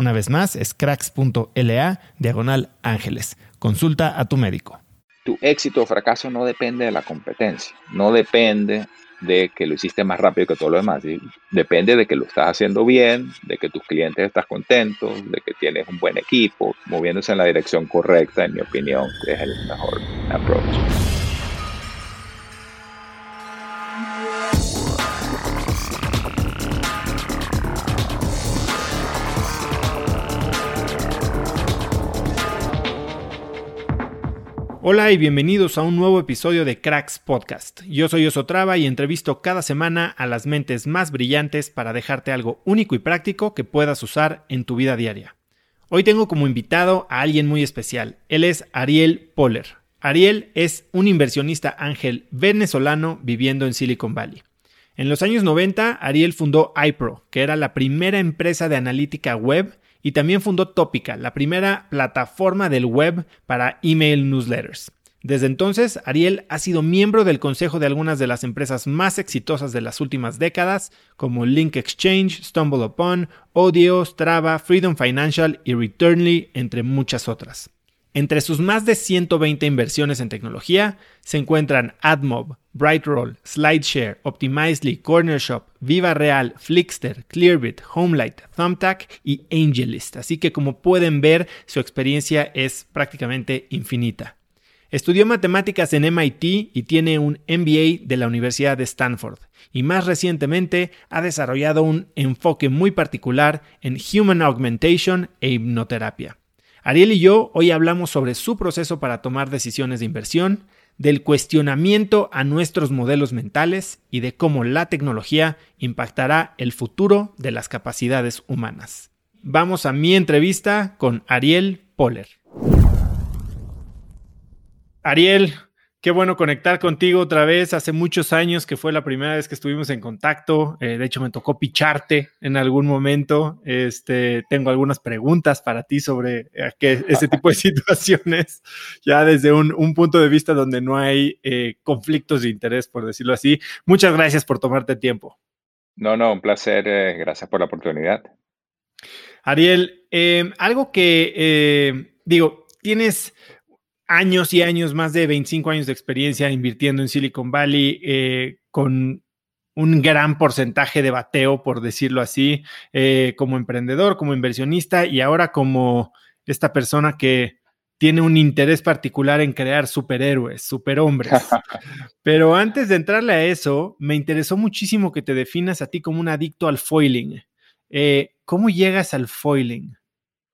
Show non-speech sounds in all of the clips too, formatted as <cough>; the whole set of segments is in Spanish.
Una vez más, es cracks.la diagonal ángeles. Consulta a tu médico. Tu éxito o fracaso no depende de la competencia, no depende de que lo hiciste más rápido que todo lo demás. Depende de que lo estás haciendo bien, de que tus clientes están contentos, de que tienes un buen equipo, moviéndose en la dirección correcta, en mi opinión, es el mejor approach. Hola y bienvenidos a un nuevo episodio de Cracks Podcast. Yo soy Osotrava y entrevisto cada semana a las mentes más brillantes para dejarte algo único y práctico que puedas usar en tu vida diaria. Hoy tengo como invitado a alguien muy especial. Él es Ariel Poller. Ariel es un inversionista ángel venezolano viviendo en Silicon Valley. En los años 90, Ariel fundó iPro, que era la primera empresa de analítica web y también fundó Topica, la primera plataforma del web para email newsletters. Desde entonces, Ariel ha sido miembro del consejo de algunas de las empresas más exitosas de las últimas décadas, como Link Exchange, StumbleUpon, Audio, Strava, Freedom Financial y Returnly, entre muchas otras. Entre sus más de 120 inversiones en tecnología se encuentran AdMob, BrightRoll, SlideShare, Optimizely, CornerShop, Viva Real, Flickster, Clearbit, Homelight, Thumbtack y AngelList. Así que como pueden ver, su experiencia es prácticamente infinita. Estudió matemáticas en MIT y tiene un MBA de la Universidad de Stanford. Y más recientemente ha desarrollado un enfoque muy particular en Human Augmentation e hipnoterapia. Ariel y yo hoy hablamos sobre su proceso para tomar decisiones de inversión, del cuestionamiento a nuestros modelos mentales y de cómo la tecnología impactará el futuro de las capacidades humanas. Vamos a mi entrevista con Ariel Poller. Ariel, Qué bueno conectar contigo otra vez. Hace muchos años que fue la primera vez que estuvimos en contacto. Eh, de hecho, me tocó picharte en algún momento. Este, tengo algunas preguntas para ti sobre eh, ese tipo de <laughs> situaciones, ya desde un, punto de vista donde no hay eh, conflictos de interés, por decirlo así. Muchas gracias por tomarte tiempo. No, no, un placer. gracias por la oportunidad. Ariel, algo que digo, tienes años y años, más de 25 años de experiencia invirtiendo en Silicon Valley, eh, con un gran porcentaje de bateo, por decirlo así, eh, como emprendedor, como inversionista y ahora como esta persona que tiene un interés particular en crear superhéroes, superhombres. <laughs> Pero antes de entrarle a eso, me interesó muchísimo que te definas a ti como un adicto al foiling. Eh, ¿Cómo llegas al foiling?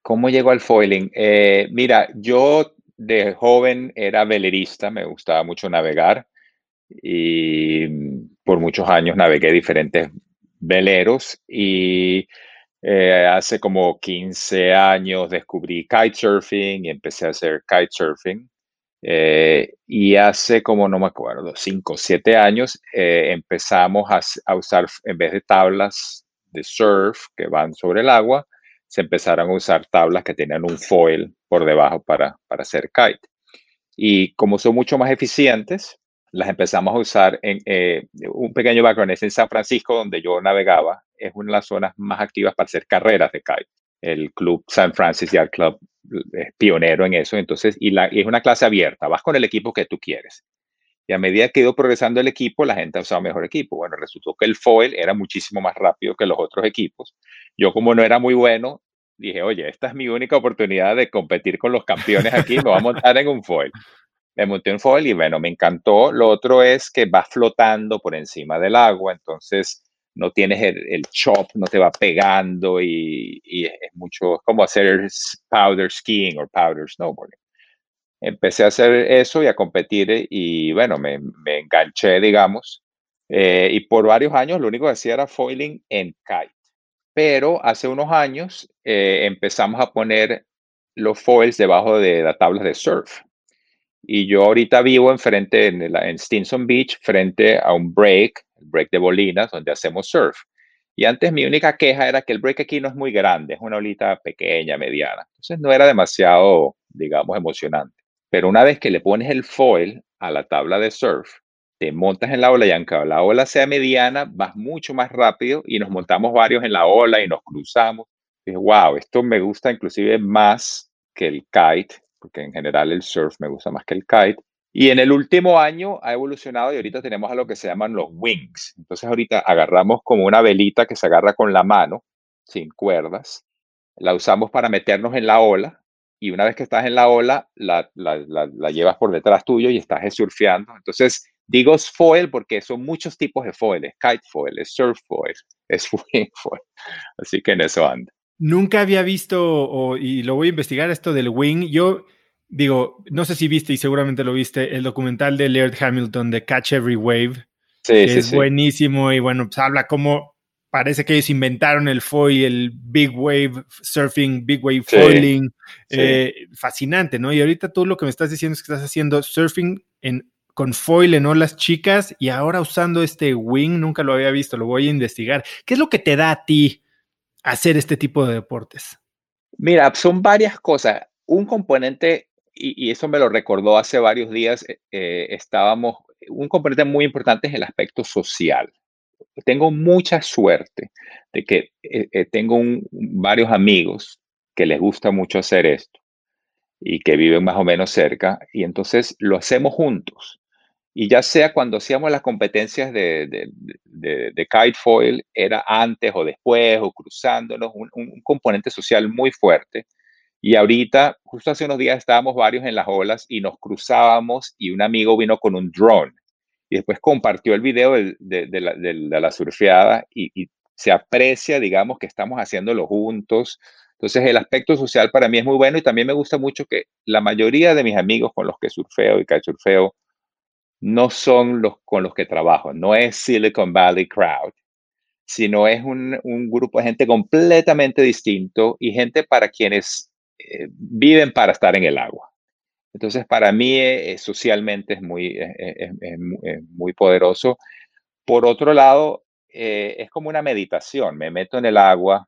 ¿Cómo llego al foiling? Mira, yo de joven era velerista, me gustaba mucho navegar y por muchos años navegué diferentes veleros y eh, hace como 15 años descubrí kitesurfing y empecé a hacer kitesurfing. Eh, y hace como, no me acuerdo, 5 o 7 años eh, empezamos a, usar, en vez de tablas de surf que van sobre el agua, se empezaron a usar tablas que tenían un foil por debajo para, para hacer kite. Y como son mucho más eficientes, las empezamos a usar en eh, un pequeño background, es en San Francisco, donde yo navegaba, es una de las zonas más activas para hacer carreras de kite. El club San Francisco Yacht Club es pionero en eso, entonces, y, es una clase abierta, vas con el equipo que tú quieres. Y a medida que ido progresando el equipo, la gente usado mejor equipo. Bueno, resultó que el foil era muchísimo más rápido que los otros equipos. Yo como no era muy bueno, dije, oye, esta es mi única oportunidad de competir con los campeones aquí, me voy a montar en un foil me monté un foil y bueno, me encantó. Lo otro es que va flotando por encima del agua, entonces no tienes el, chop, no te va pegando y, es mucho, como hacer powder skiing o powder snowboarding. Empecé a hacer eso y a competir y bueno, me, enganché, digamos. Eh, y por varios años lo único que hacía era foiling en kite. Pero hace unos años eh, empezamos a poner los foils debajo de las tablas de surf. Y yo ahorita vivo enfrente, en, en Stinson Beach, frente a un break, break de bolinas, donde hacemos surf. Y antes mi única queja era que el break aquí no es muy grande, es una olita pequeña, mediana. Entonces no era demasiado, digamos, emocionante. Pero una vez que le pones el foil a la tabla de surf, te montas en la ola y aunque la ola sea mediana, vas mucho más rápido y nos montamos varios en la ola y nos cruzamos. Y wow, esto me gusta inclusive más que el kite porque en general el surf me gusta más que el kite. Y en el último año ha evolucionado y ahorita tenemos a lo que se llaman los wings. Entonces ahorita agarramos como una velita que se agarra con la mano, sin cuerdas. La usamos para meternos en la ola y una vez que estás en la ola, la, la, la, llevas por detrás tuyo y estás surfeando. Entonces digo foil porque son muchos tipos de foil. Es kite foil, es surf foil, <laughs> es wing foil. Así que en eso anda. Nunca había visto, y lo voy a investigar, esto del wing. Yo digo, no sé si viste y seguramente lo viste, el documental de Laird Hamilton de Catch Every Wave. Sí, que es buenísimo y bueno, pues habla cómo parece que ellos inventaron el foil, el big wave surfing, big wave foiling. Eh, fascinante, ¿no? Y ahorita tú lo que me estás diciendo es que estás haciendo surfing en, con foil en olas chicas y ahora usando este wing, nunca lo había visto, lo voy a investigar. ¿Qué es lo que te da a ti hacer este tipo de deportes? Mira, son varias cosas. Un componente, y, eso me lo recordó hace varios días, eh, eh, estábamos, un componente muy importante es el aspecto social. Tengo mucha suerte de que eh, tengo varios amigos que les gusta mucho hacer esto y que viven más o menos cerca, y entonces lo hacemos juntos. Y ya sea cuando hacíamos las competencias de, de, de, foil, era antes o después o cruzándonos, un, un, componente social muy fuerte. Y ahorita, justo hace unos días estábamos varios en las olas y nos cruzábamos y un amigo vino con un drone y después compartió el video de, la, surfeada y, se aprecia, digamos, que estamos haciéndolo juntos. Entonces, el aspecto social para mí es muy bueno y también me gusta mucho que la mayoría de mis amigos con los que surfeo y kitesurfeo no son los con los que trabajo, no es Silicon Valley Crowd, sino es un, grupo de gente completamente distinto y gente para quienes eh, viven para estar en el agua. Entonces, para mí eh, socialmente es muy, muy poderoso. Por otro lado, eh, es como una meditación. Me meto en el agua,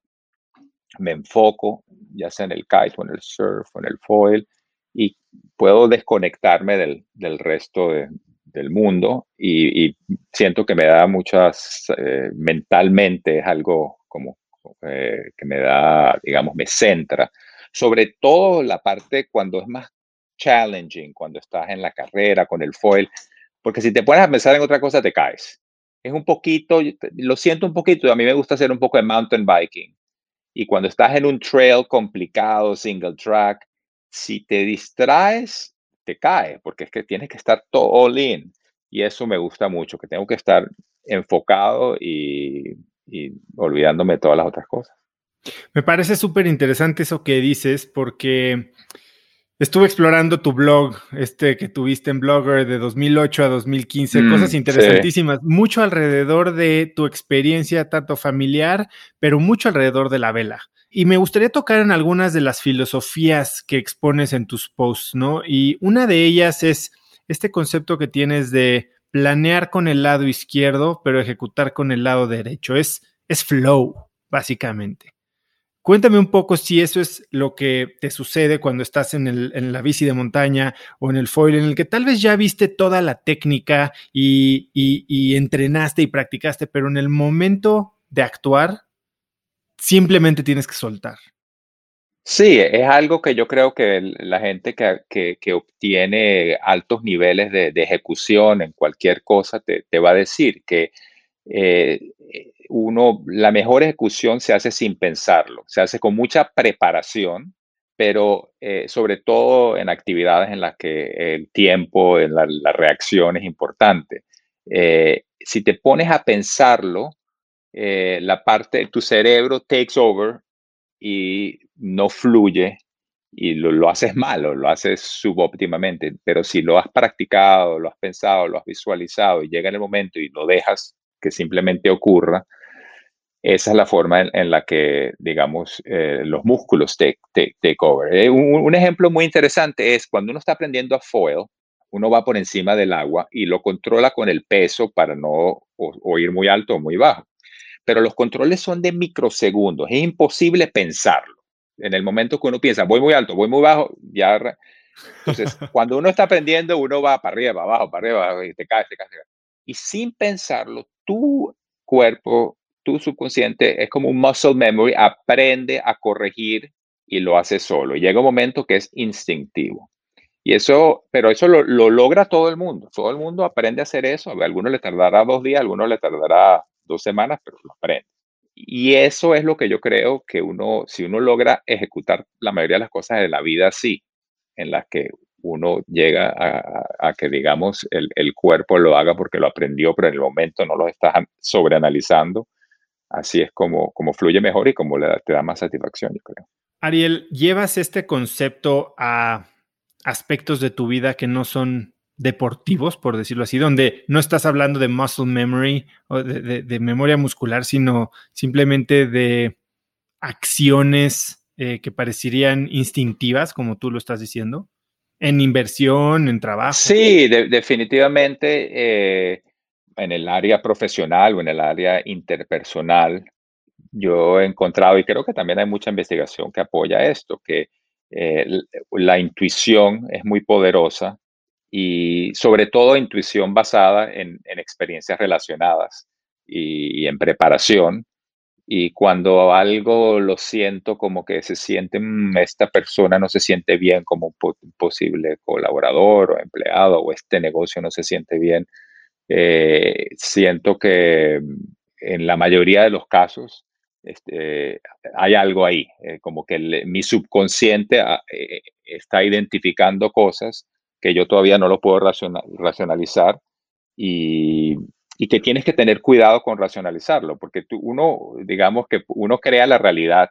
me enfoco, ya sea en el kite o en el surf o en el foil, y puedo desconectarme del, del resto de, del mundo y, siento que me da muchas, eh, mentalmente es algo como eh, que me da, digamos, me centra. Sobre todo la parte cuando es más challenging, cuando estás en la carrera con el foil, porque si te pones a pensar en otra cosa te caes. Es un poquito, lo siento un poquito, a mí me gusta hacer un poco de mountain biking. Y cuando estás en un trail complicado, single track, si te distraes, te cae, porque es que tienes que estar todo all in. Y eso me gusta mucho, que tengo que estar enfocado y, y olvidándome de todas las otras cosas. Me parece súper interesante eso que dices, porque estuve explorando tu blog, este que tuviste en Blogger de 2008 a 2015, mm, cosas interesantísimas, mucho alrededor de tu experiencia, tanto familiar, pero mucho alrededor de la vela. Y me gustaría tocar en algunas de las filosofías que expones en tus posts, ¿no? Y una de ellas es este concepto que tienes de planear con el lado izquierdo, pero ejecutar con el lado derecho. Es, es flow, básicamente. Cuéntame un poco si eso es lo que te sucede cuando estás en, la bici de montaña o en el foil, en el que tal vez ya viste toda la técnica y, entrenaste y practicaste, pero en el momento de actuar, simplemente tienes que soltar. Sí, es algo que yo creo que la gente que, obtiene altos niveles de, ejecución en cualquier cosa te, va a decir que eh, uno, la mejor ejecución se hace sin pensarlo, se hace con mucha preparación, pero eh, sobre todo en actividades en las que el tiempo, en la, reacción es importante. Eh, si te pones a pensarlo, la parte tu cerebro takes over y no fluye y lo, haces malo, lo haces subóptimamente, pero si lo has practicado, lo has pensado, lo has visualizado y llega el momento y lo dejas que simplemente ocurra, esa es la forma en, la que, digamos, eh, los músculos take, take, over. Eh, un, ejemplo muy interesante es cuando uno está aprendiendo a foil, uno va por encima del agua y lo controla con el peso para no o ir muy alto o muy bajo pero los controles son de microsegundos, es imposible pensarlo. En el momento que uno piensa, voy muy alto, voy muy bajo, ya... Entonces, <laughs> cuando uno está aprendiendo, uno va para arriba, para abajo, para arriba, y te caes, te caes, te caes. Y sin pensarlo, tu cuerpo, tu subconsciente, es como un muscle memory, aprende a corregir y lo hace solo. Y llega un momento que es instintivo. Y eso, pero eso lo, lo, logra todo el mundo. Todo el mundo aprende a hacer eso. A algunos le tardará dos días, a algunos le tardará dos semanas, pero lo aprende. Y eso es lo que yo creo que uno, si uno logra ejecutar la mayoría de las cosas de la vida así, en las que uno llega a, que, digamos, el, el, cuerpo lo haga porque lo aprendió, pero en el momento no lo está sobreanalizando, así es como, como fluye mejor y como le te da más satisfacción, yo creo. Ariel, ¿llevas este concepto a aspectos de tu vida que no son deportivos, por decirlo así, donde no estás hablando de muscle memory o de, memoria muscular, sino simplemente de acciones eh, que parecerían instintivas, como tú lo estás diciendo, en inversión, en trabajo. Sí, definitivamente eh, en el área profesional o en el área interpersonal, yo he encontrado, y creo que también hay mucha investigación que apoya esto, que eh, la intuición es muy poderosa y sobre todo intuición basada en, experiencias relacionadas y, en preparación. Y cuando algo lo siento como que se siente, mm, esta persona no se siente bien como un posible colaborador o empleado o este negocio no se siente bien, eh, siento que en la mayoría de los casos este, hay algo ahí, eh, como que mi subconsciente ah, eh, está identificando cosas que yo todavía no lo puedo racionalizar y, que tienes que tener cuidado con racionalizarlo, porque tú, uno, digamos que uno crea la realidad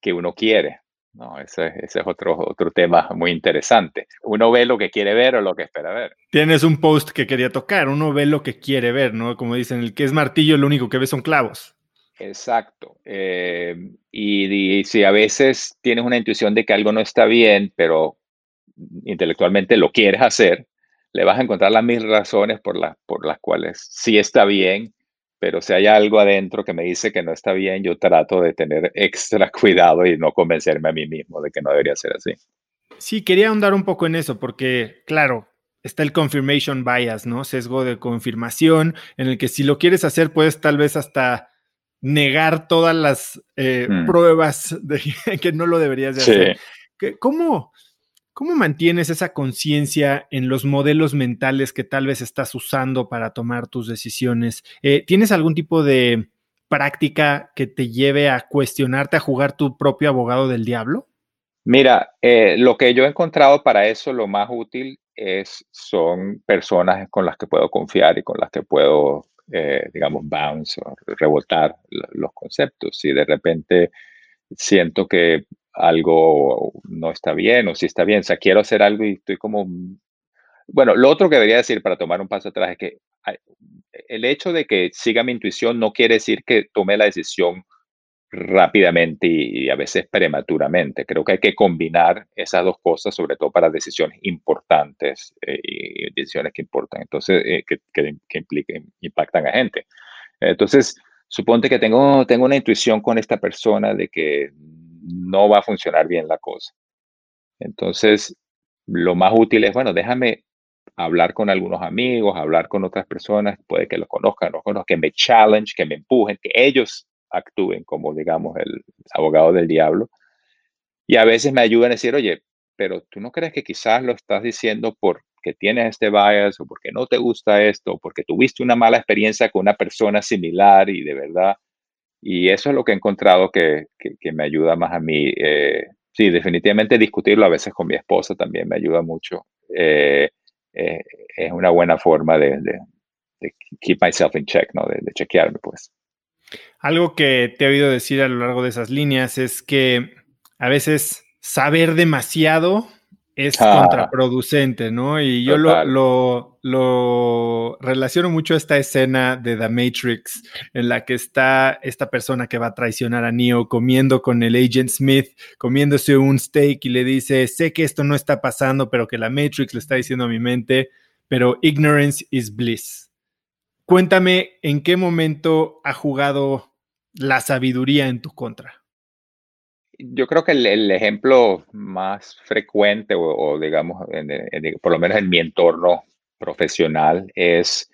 que uno quiere. No, ese, ese, es otro, otro tema muy interesante. Uno ve lo que quiere ver o lo que espera ver. Tienes un post que quería tocar, uno ve lo que quiere ver, ¿no? Como dicen, el que es martillo lo único que ve son clavos. Exacto. Eh, y, y, si a veces tienes una intuición de que algo no está bien, pero intelectualmente lo quieres hacer, le vas a encontrar las mismas razones por, las por las cuales sí está bien, pero si hay algo adentro que me dice que no está bien, yo trato de tener extra <laughs> cuidado y no convencerme a mí mismo de que no debería ser así. Sí, quería ahondar un poco en eso, porque, claro, está el confirmation bias, ¿no? Sesgo de confirmación, en el que si lo quieres hacer, puedes tal vez hasta negar todas las eh, mm. pruebas de <laughs> que no lo deberías de hacer. ¿Cómo, ¿Cómo mantienes esa conciencia en los modelos mentales que tal vez estás usando para tomar tus decisiones? Eh, ¿Tienes algún tipo de práctica que te lleve a cuestionarte, a jugar tu propio abogado del diablo? Mira, eh, lo que yo he encontrado para eso, lo más útil es, son personas con las que puedo confiar y con las que puedo, eh, digamos, bounce o rebotar los conceptos. Si de repente siento que algo no está bien o si está bien, o sea, quiero hacer algo y estoy como... Bueno, lo otro que debería decir para tomar un paso atrás es que el hecho de que siga mi intuición no quiere decir que tome la decisión rápidamente y, a veces prematuramente. Creo que hay que combinar esas dos cosas, sobre todo para decisiones importantes eh, y decisiones que importan, entonces, eh, que, que, impliquen, impactan a gente. Entonces, suponte que tengo, tengo una intuición con esta persona de que no va a funcionar bien la cosa. Entonces, lo más útil es, bueno, déjame hablar con algunos amigos, hablar con otras personas, puede que los conozcan, no conozcan, que me challenge, que me empujen, que ellos actúen como, digamos, el abogado del diablo. Y a veces me ayudan a decir, oye, pero tú no crees que quizás lo estás diciendo porque tienes este bias o porque no te gusta esto o porque tuviste una mala experiencia con una persona similar y de verdad. Y eso es lo que he encontrado que, que, me ayuda más a mí. Eh, sí, definitivamente discutirlo a veces con mi esposa también me ayuda mucho. Eh, eh, es una buena forma de, de, keep myself in check, ¿no? De, de chequearme, pues. Algo que te he oído decir a lo largo de esas líneas es que a veces saber demasiado es ah. contraproducente, ¿no? Y yo lo, lo, relaciono mucho a esta escena de The Matrix, en la que está esta persona que va a traicionar a Neo comiendo con el Agent Smith, comiéndose un steak y le dice, sé que esto no está pasando, pero que la Matrix le está diciendo a mi mente, pero ignorance is bliss. Cuéntame en qué momento ha jugado la sabiduría en tu contra. Yo creo que el, ejemplo más frecuente o, digamos, por lo menos en mi entorno profesional es,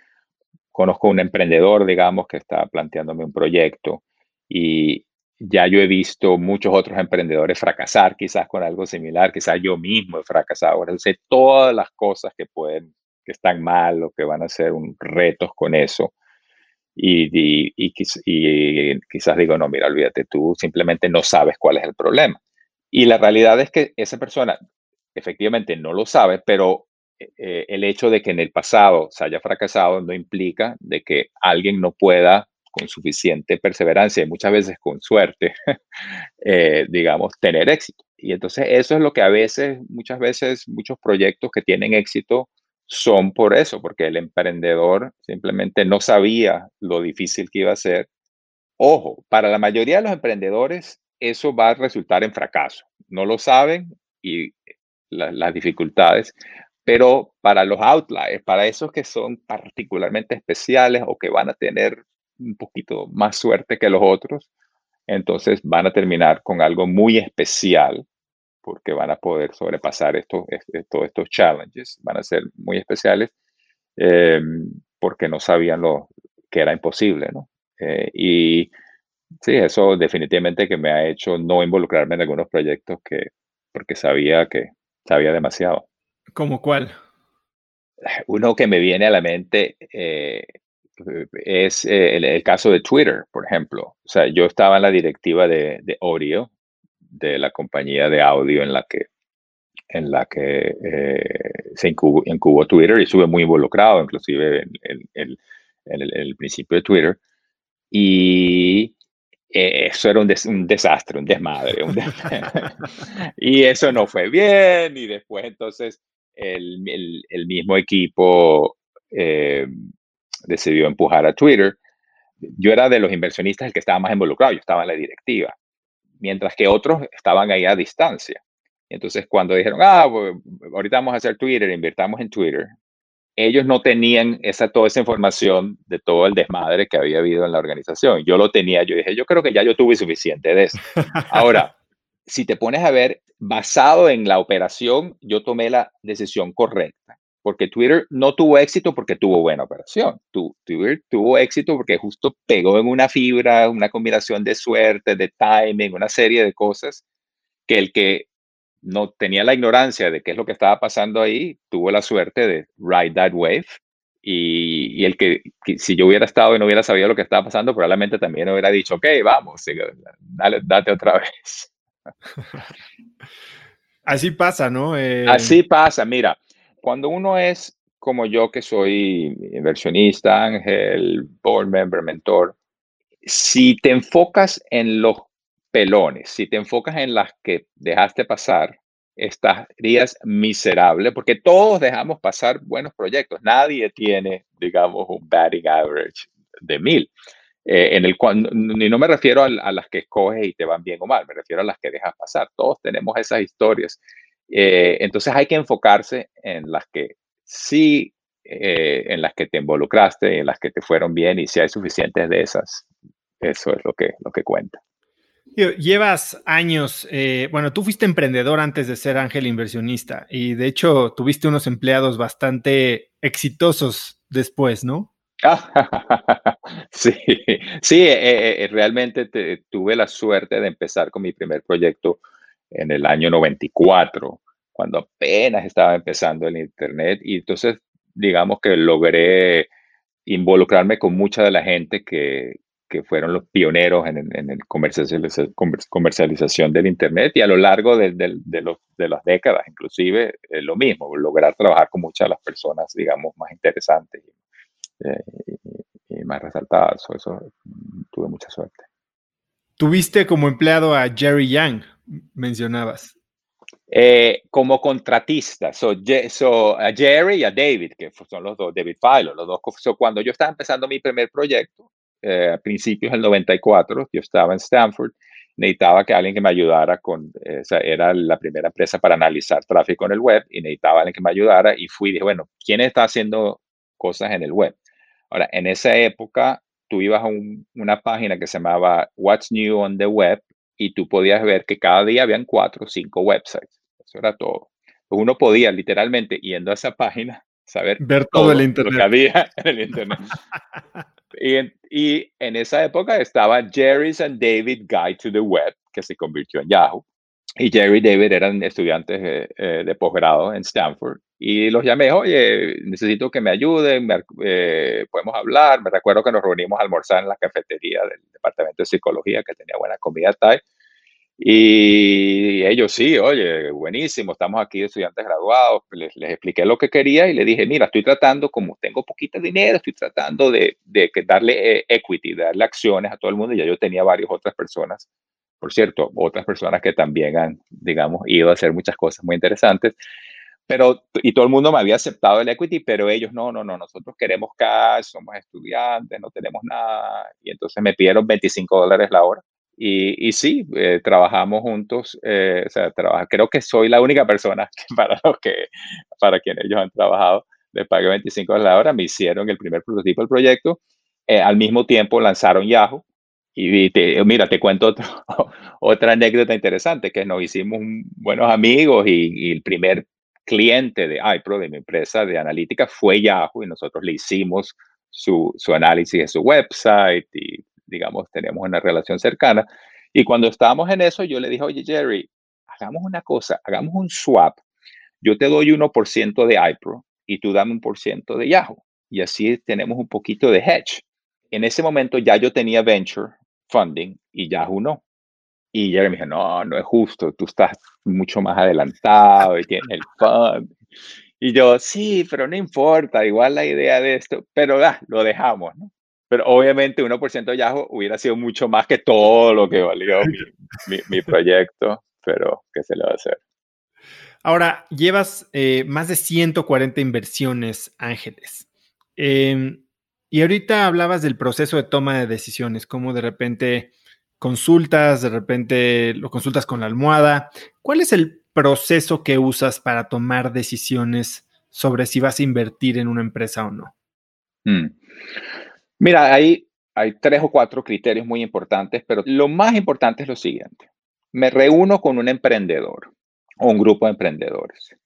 conozco un emprendedor, digamos, que está planteándome un proyecto y ya yo he visto muchos otros emprendedores fracasar quizás con algo similar, quizás yo mismo he fracasado. Ahora sé todas las cosas que pueden que están mal o que van a ser un retos con eso. Y, y, quizás digo, no, mira, olvídate, tú simplemente no sabes cuál es el problema. Y la realidad es que esa persona efectivamente no lo sabe, pero eh, eh, el hecho de que en el pasado se haya fracasado no implica de que alguien no pueda con suficiente perseverancia y muchas veces con suerte, <laughs> eh, digamos, tener éxito. Y entonces eso es lo que a veces, muchas veces, muchos proyectos que tienen éxito son por eso, porque el emprendedor simplemente no sabía lo difícil que iba a ser. Ojo, para la mayoría de los emprendedores eso va a resultar en fracaso. No lo saben y las dificultades, pero para los outliers, para esos que son particularmente especiales o que van a tener un poquito más suerte que los otros, entonces van a terminar con algo muy especial porque van a poder sobrepasar estos, todos estos challenges, van a ser muy especiales, eh, porque no sabían lo que era imposible, ¿no? Eh, y sí, eso definitivamente que me ha hecho no involucrarme en algunos proyectos que, porque sabía que sabía demasiado. ¿Cómo cuál? Uno que me viene a la mente eh, es el, caso de Twitter, por ejemplo. O sea, yo estaba en la directiva de, de Oreo, de la compañía de audio en la que, en la que eh, se incubó, Twitter y estuve muy involucrado, inclusive en, el, principio de Twitter. Y eso era un, desastre, un desmadre. <laughs> y eso no fue bien. Y después entonces el, mismo equipo eh, decidió empujar a Twitter. Yo era de los inversionistas el que estaba más involucrado, yo estaba en la directiva mientras que otros estaban ahí a distancia. Entonces, cuando dijeron, ah, ahorita vamos a hacer Twitter, invirtamos en Twitter, ellos no tenían esa, toda esa información de todo el desmadre que había habido en la organización. Yo lo tenía, yo dije, yo creo que ya yo tuve suficiente de eso. Ahora, si te pones a ver, basado en la operación, yo tomé la decisión correcta porque Twitter no tuvo éxito porque tuvo buena operación. Twitter tuvo éxito porque justo pegó en una fibra, una combinación de suerte, de timing, una serie de cosas que el que no tenía la ignorancia de qué es lo que estaba pasando ahí, tuvo la suerte de ride that wave. Y, el que, si yo hubiera estado y no hubiera sabido lo que estaba pasando, probablemente también hubiera dicho, ok, vamos, dale, date otra <laughs> vez. Así pasa, ¿no? Eh, Así pasa, mira, cuando uno es como yo que soy inversionista, ángel, board member, mentor, si te enfocas en los pelones, si te enfocas en las que dejaste pasar, estarías miserable porque todos dejamos pasar buenos proyectos. Nadie tiene, digamos, un batting average de mil. Eh, en el cual, y no me refiero a, las que escoges y te van bien o mal, me refiero a las que dejas pasar. Todos tenemos esas historias. Eh, entonces hay que enfocarse en las que sí, eh, en las que te involucraste, en las que te fueron bien y si hay suficientes de esas, eso es lo que, lo que cuenta. Llevas años, bueno, tú fuiste emprendedor antes de ser ángel inversionista y de hecho tuviste unos empleados bastante exitosos después, ¿no? <laughs> sí, sí, eh, eh, realmente tuve la suerte de empezar con mi primer proyecto en el año 94, cuando apenas estaba empezando el Internet y entonces digamos que logré involucrarme con mucha de la gente que, que fueron los pioneros en, en el comercialización del Internet y a lo largo de, de, los, de las décadas inclusive lo mismo, lograr trabajar con muchas de las personas, digamos, más interesantes eh, y, más resaltadas. Eso, tuve mucha suerte. Tuviste como empleado a Jerry Young, mencionabas. Eh, como contratista, so, a Jerry y a David, que son los dos, David Filo, los dos. cuando yo estaba empezando mi primer proyecto, eh, a principios del 94, yo estaba en Stanford, necesitaba que alguien que me ayudara con, esa era la primera empresa para analizar tráfico en el web y necesitaba alguien que me ayudara y fui dije, bueno, ¿quién está haciendo cosas en el web? Ahora, en esa época, tú ibas a una página que se llamaba What's New on the Web y tú podías ver que cada día habían cuatro o cinco websites. Eso era todo. uno podía literalmente, yendo a esa página, <laughs> saber ver todo, el internet. lo que había <laughs> en el internet. y, en, y en esa época estaba Jerry's and David Guide to the Web, que se convirtió en Yahoo y Jerry y David eran estudiantes eh, de posgrado en Stanford y los llamé, oye, necesito que me ayuden, eh, podemos hablar. Me recuerdo que nos reunimos a almorzar en la cafetería del departamento de psicología que tenía buena comida Thai. Y ellos sí, oye, buenísimo, estamos aquí estudiantes graduados. Les, les, expliqué lo que quería y le dije, mira, estoy tratando, como tengo poquito dinero, estoy tratando de, de darle eh, equity, darle acciones a todo el mundo. Y ya yo tenía varias otras personas por cierto, otras personas que también han, digamos, ido a hacer muchas cosas muy interesantes. Pero, y todo el mundo me había aceptado el equity, pero ellos no, no, no, nosotros queremos cash, somos estudiantes, no tenemos nada. Y entonces me pidieron 25 dólares la hora. Y, y sí, eh, trabajamos juntos, eh, o sea, trabaja, creo que soy la única persona <laughs> para los que, para quienes ellos han trabajado, les pagué 25 dólares la hora, me hicieron el primer prototipo del proyecto, eh, al mismo tiempo lanzaron Yahoo, y mira, te cuento <laughs> otra anécdota interesante, que nos hicimos buenos amigos y, el primer cliente de iPro, de mi empresa de analítica, fue Yahoo y nosotros le hicimos su, su análisis de su website y, digamos, tenemos una relación cercana. Y cuando estábamos en eso, yo le dije, oye, Jerry, hagamos una cosa, hagamos un swap. Yo te doy 1% de iPro y tú dame un por ciento de Yahoo. Y así tenemos un poquito de hedge. En ese momento ya yo tenía venture funding y Yahoo no. Y Jeremy me dijo, no, no es justo, tú estás mucho más adelantado y tienes el fund. Y yo, sí, pero no importa, igual la idea de esto, pero ah, lo dejamos. Pero obviamente 1% de Yahoo hubiera sido mucho más que todo lo que valió mi, mi, proyecto, pero ¿qué se le va a hacer? Ahora, llevas eh, más de 140 inversiones, Ángeles. Eh, y ahorita hablabas del proceso de toma de decisiones, cómo de repente consultas, de repente lo consultas con la almohada. ¿Cuál es el proceso que usas para tomar decisiones sobre si vas a invertir en una empresa o no? Hmm. Mira, hay, hay tres o cuatro criterios muy importantes, pero lo más importante es lo siguiente. Me reúno con un emprendedor o un grupo de emprendedores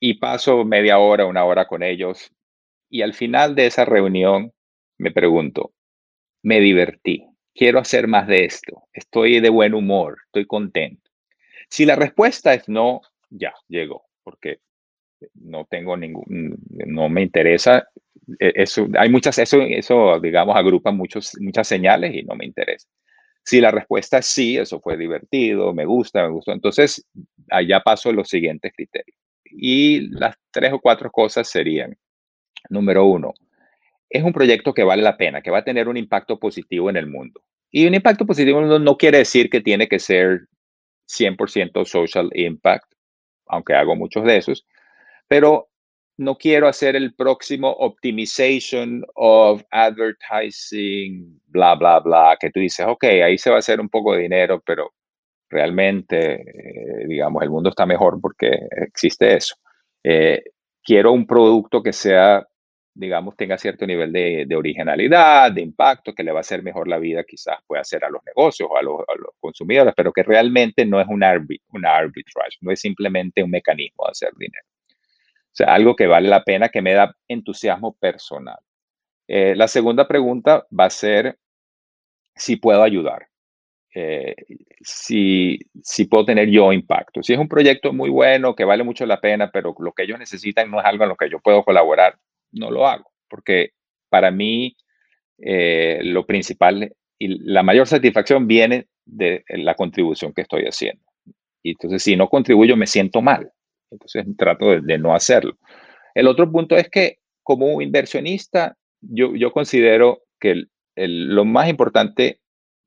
y paso media hora, una hora con ellos y al final de esa reunión me pregunto, me divertí, quiero hacer más de esto, estoy de buen humor, estoy contento. Si la respuesta es no, ya llegó, porque no tengo ningún, no me interesa. E, eso, hay muchas, eso, eso, digamos, agrupa muchos, muchas señales y no me interesa. Si la respuesta es sí, eso fue divertido, me gusta, me gustó, entonces allá paso los siguientes criterios. Y las tres o cuatro cosas serían, número uno, es un proyecto que vale la pena, que va a tener un impacto positivo en el mundo. Y un impacto positivo no quiere decir que tiene que ser 100% social impact, aunque hago muchos de esos, pero no quiero hacer el próximo optimization of advertising, bla, bla, bla, que tú dices, ok, ahí se va a hacer un poco de dinero, pero realmente, eh, digamos, el mundo está mejor porque existe eso. Eh, quiero un producto que sea, digamos, tenga cierto nivel de, originalidad, de impacto, que le va a hacer mejor la vida, quizás pueda hacer a los negocios o a los, consumidores, pero que realmente no es un, arbitrage, no es simplemente un mecanismo de hacer dinero sea, algo que vale la pena, que me da entusiasmo personal. Eh, la segunda pregunta va a ser si puedo ayudar, eh, si, si puedo tener yo impacto. Si es un proyecto muy bueno, que vale mucho la pena, pero lo que ellos necesitan no es algo en lo que yo puedo colaborar, no lo hago, porque para mí eh, lo principal y la mayor satisfacción viene de la contribución que estoy haciendo. Y entonces, si no contribuyo, me siento mal. Entonces trato de, no hacerlo. El otro punto es que como inversionista, yo, yo considero que lo más importante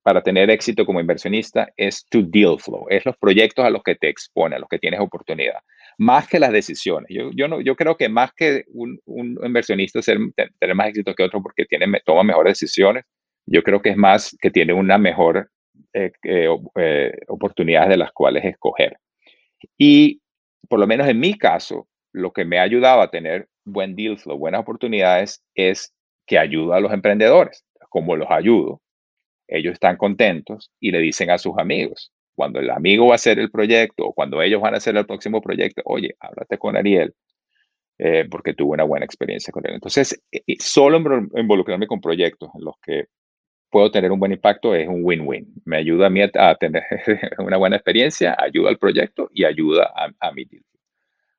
para tener éxito como inversionista es tu deal flow, es los proyectos a los que te expone, a los que tienes oportunidad, más que las decisiones. Yo, yo, no, yo creo que más que un, un inversionista ser, tener más éxito que otro porque tiene, toma mejores decisiones, yo creo que es más que tiene una mejor eh, eh, eh, oportunidad de las cuales escoger. Y por lo menos en mi caso, lo que me ha ayudado a tener buen deal flow, buenas oportunidades, es que ayudo a los emprendedores. Como los ayudo, ellos están contentos y le dicen a sus amigos, cuando el amigo va a hacer el proyecto o cuando ellos van a hacer el próximo proyecto, oye, háblate con Ariel, eh, porque tuve una buena experiencia con él. Entonces, eh, solo involucrarme con proyectos en los que puedo tener un buen impacto es un win-win. Me ayuda a mí a, tener <laughs> una buena experiencia, ayuda al proyecto y ayuda a, a mi deal.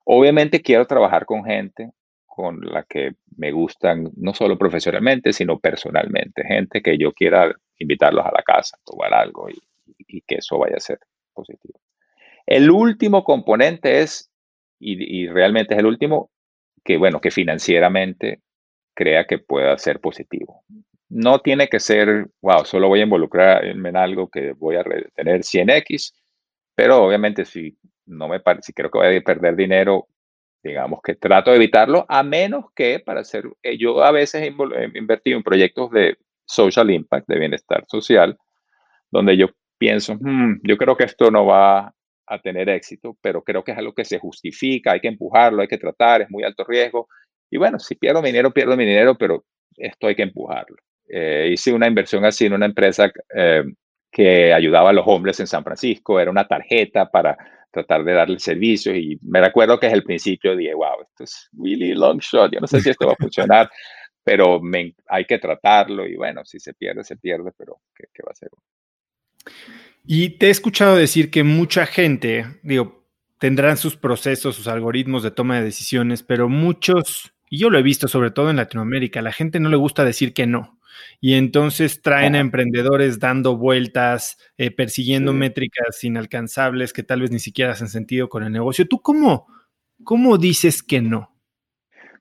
Obviamente quiero trabajar con gente con la que me gustan, no solo profesionalmente, sino personalmente. Gente que yo quiera invitarlos a la casa, tomar algo y, que eso vaya a ser positivo. El último componente es, y, y, realmente es el último, que bueno, que financieramente crea que pueda ser positivo. No tiene que ser, wow, solo voy a involucrarme en algo que voy a tener 100x, pero obviamente si no me parece, si creo que voy a perder dinero, digamos que trato de evitarlo, a menos que para hacer, eh, yo a veces he invertido en proyectos de social impact, de bienestar social, donde yo pienso, hmm, yo creo que esto no va a tener éxito, pero creo que es algo que se justifica, hay que empujarlo, hay que tratar, es muy alto riesgo. Y bueno, si pierdo mi dinero, pierdo mi dinero, pero esto hay que empujarlo. Eh, hice una inversión así en una empresa eh, que ayudaba a los hombres en San Francisco, era una tarjeta para tratar de darle servicio y me recuerdo que es el principio dije, wow, esto es really long shot, yo no sé si esto va a funcionar, pero me, hay que tratarlo y bueno, si se pierde, se pierde, pero ¿qué, qué va a ser? Y te he escuchado decir que mucha gente, digo, tendrán sus procesos, sus algoritmos de toma de decisiones, pero muchos, y yo lo he visto sobre todo en Latinoamérica, la gente no le gusta decir que no y entonces traen a emprendedores dando vueltas, eh, persiguiendo métricas inalcanzables que tal vez ni siquiera hacen sentido con el negocio. ¿Tú cómo, cómo dices que no?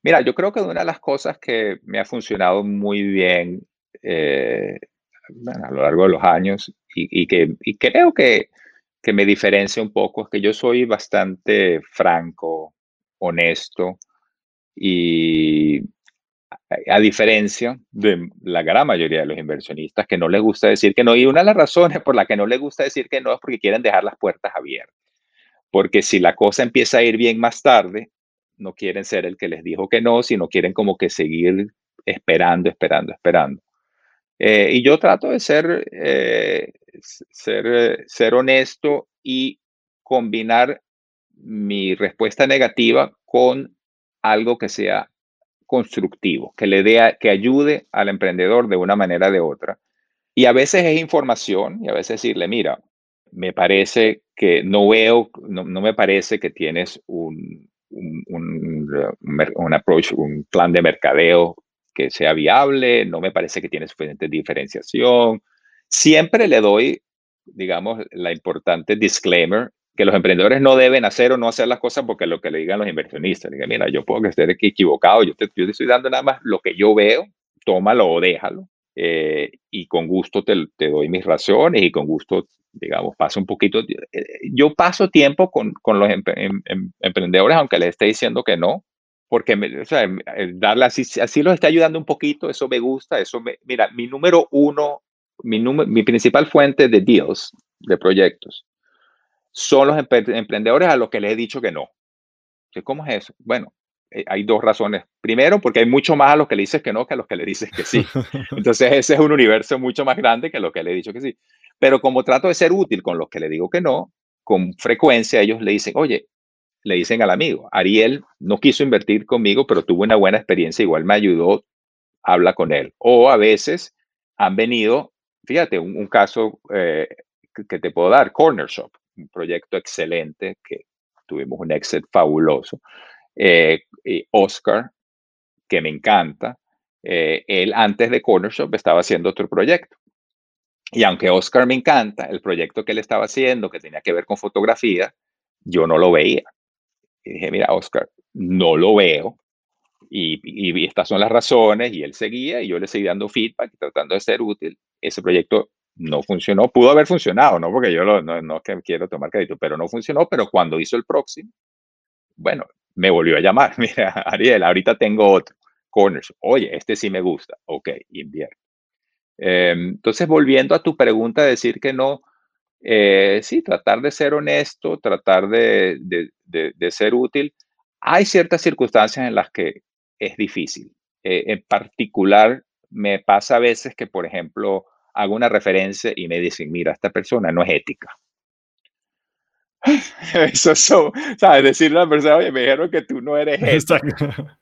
Mira, yo creo que una de las cosas que me ha funcionado muy bien eh, a lo largo de los años y, que y creo que, que me diferencia un poco es que yo soy bastante franco, honesto y a diferencia de la gran mayoría de los inversionistas que no les gusta decir que no. Y una de las razones por las que no les gusta decir que no es porque quieren dejar las puertas abiertas. Porque si la cosa empieza a ir bien más tarde, no quieren ser el que les dijo que no, sino quieren como que seguir esperando, esperando, esperando. Eh, y yo trato de ser, eh, ser, ser honesto y combinar mi respuesta negativa con algo que sea constructivo, que le dé, que ayude al emprendedor de una manera o de otra. Y a veces es información y a veces decirle, mira, me parece que no veo, no, me parece que tienes un, un, un, un plan de mercadeo que sea viable, no me parece que tienes suficiente diferenciación. Siempre le doy, digamos, la importante disclaimer que los emprendedores no deben hacer o no hacer las cosas porque lo que le digan los inversionistas. Digan, mira, yo puedo estar equivocado, yo te, yo te estoy dando nada más lo que yo veo, tómalo o déjalo. Eh, y con gusto te, doy mis razones y con gusto, digamos, paso un poquito. Eh, yo paso tiempo con, los em, em, emprendedores, aunque les esté diciendo que no, porque me, o darle así, así los está ayudando un poquito, eso me gusta, eso me, mira, mi número uno, mi, principal fuente de deals, de proyectos, son los emprendedores a los que les he dicho que no. ¿Cómo es eso? Bueno, eh, hay dos razones. Primero, porque hay mucho más a los que le dices que no que a los que le dices que sí. <laughs> Entonces, ese es un universo mucho más grande que a los que le he dicho que sí. Pero como trato de ser útil con los que le digo que no, con frecuencia ellos le dicen, oye, le dicen al amigo, Ariel no quiso invertir conmigo, pero tuvo una buena experiencia, igual me ayudó, habla con él. O a veces han venido, fíjate, un, caso eh, que te puedo dar, Corner Shop un proyecto excelente que tuvimos un exit fabuloso. Eh, Oscar, que me encanta, eh, él antes de Corner Shop estaba haciendo otro proyecto. Y aunque Oscar me encanta, el proyecto que él estaba haciendo, que tenía que ver con fotografía, yo no lo veía. Y dije, mira, Oscar, no lo veo. Y, y, estas son las razones. Y él seguía y yo le seguí dando feedback, tratando de ser útil. Ese proyecto no funcionó, pudo haber funcionado, ¿no? Porque yo no, no que quiero tomar crédito, pero no funcionó, pero cuando hizo el próximo, bueno, me volvió a llamar, <laughs> mira, Ariel, ahorita tengo otro, Corners, oye, este sí me gusta, ok, invierto. Em, entonces, volviendo a tu pregunta, decir que no, eh, sí, tratar de ser honesto, tratar de, de, de, ser útil. Hay ciertas circunstancias en las que es difícil. Eh, en particular, me pasa a veces que, por ejemplo, hago una referencia y me dicen, mira, esta persona no es ética. <laughs> Eso es, ¿sabes? Decirle a la persona, oye, me dijeron que tú no eres <laughs> ética.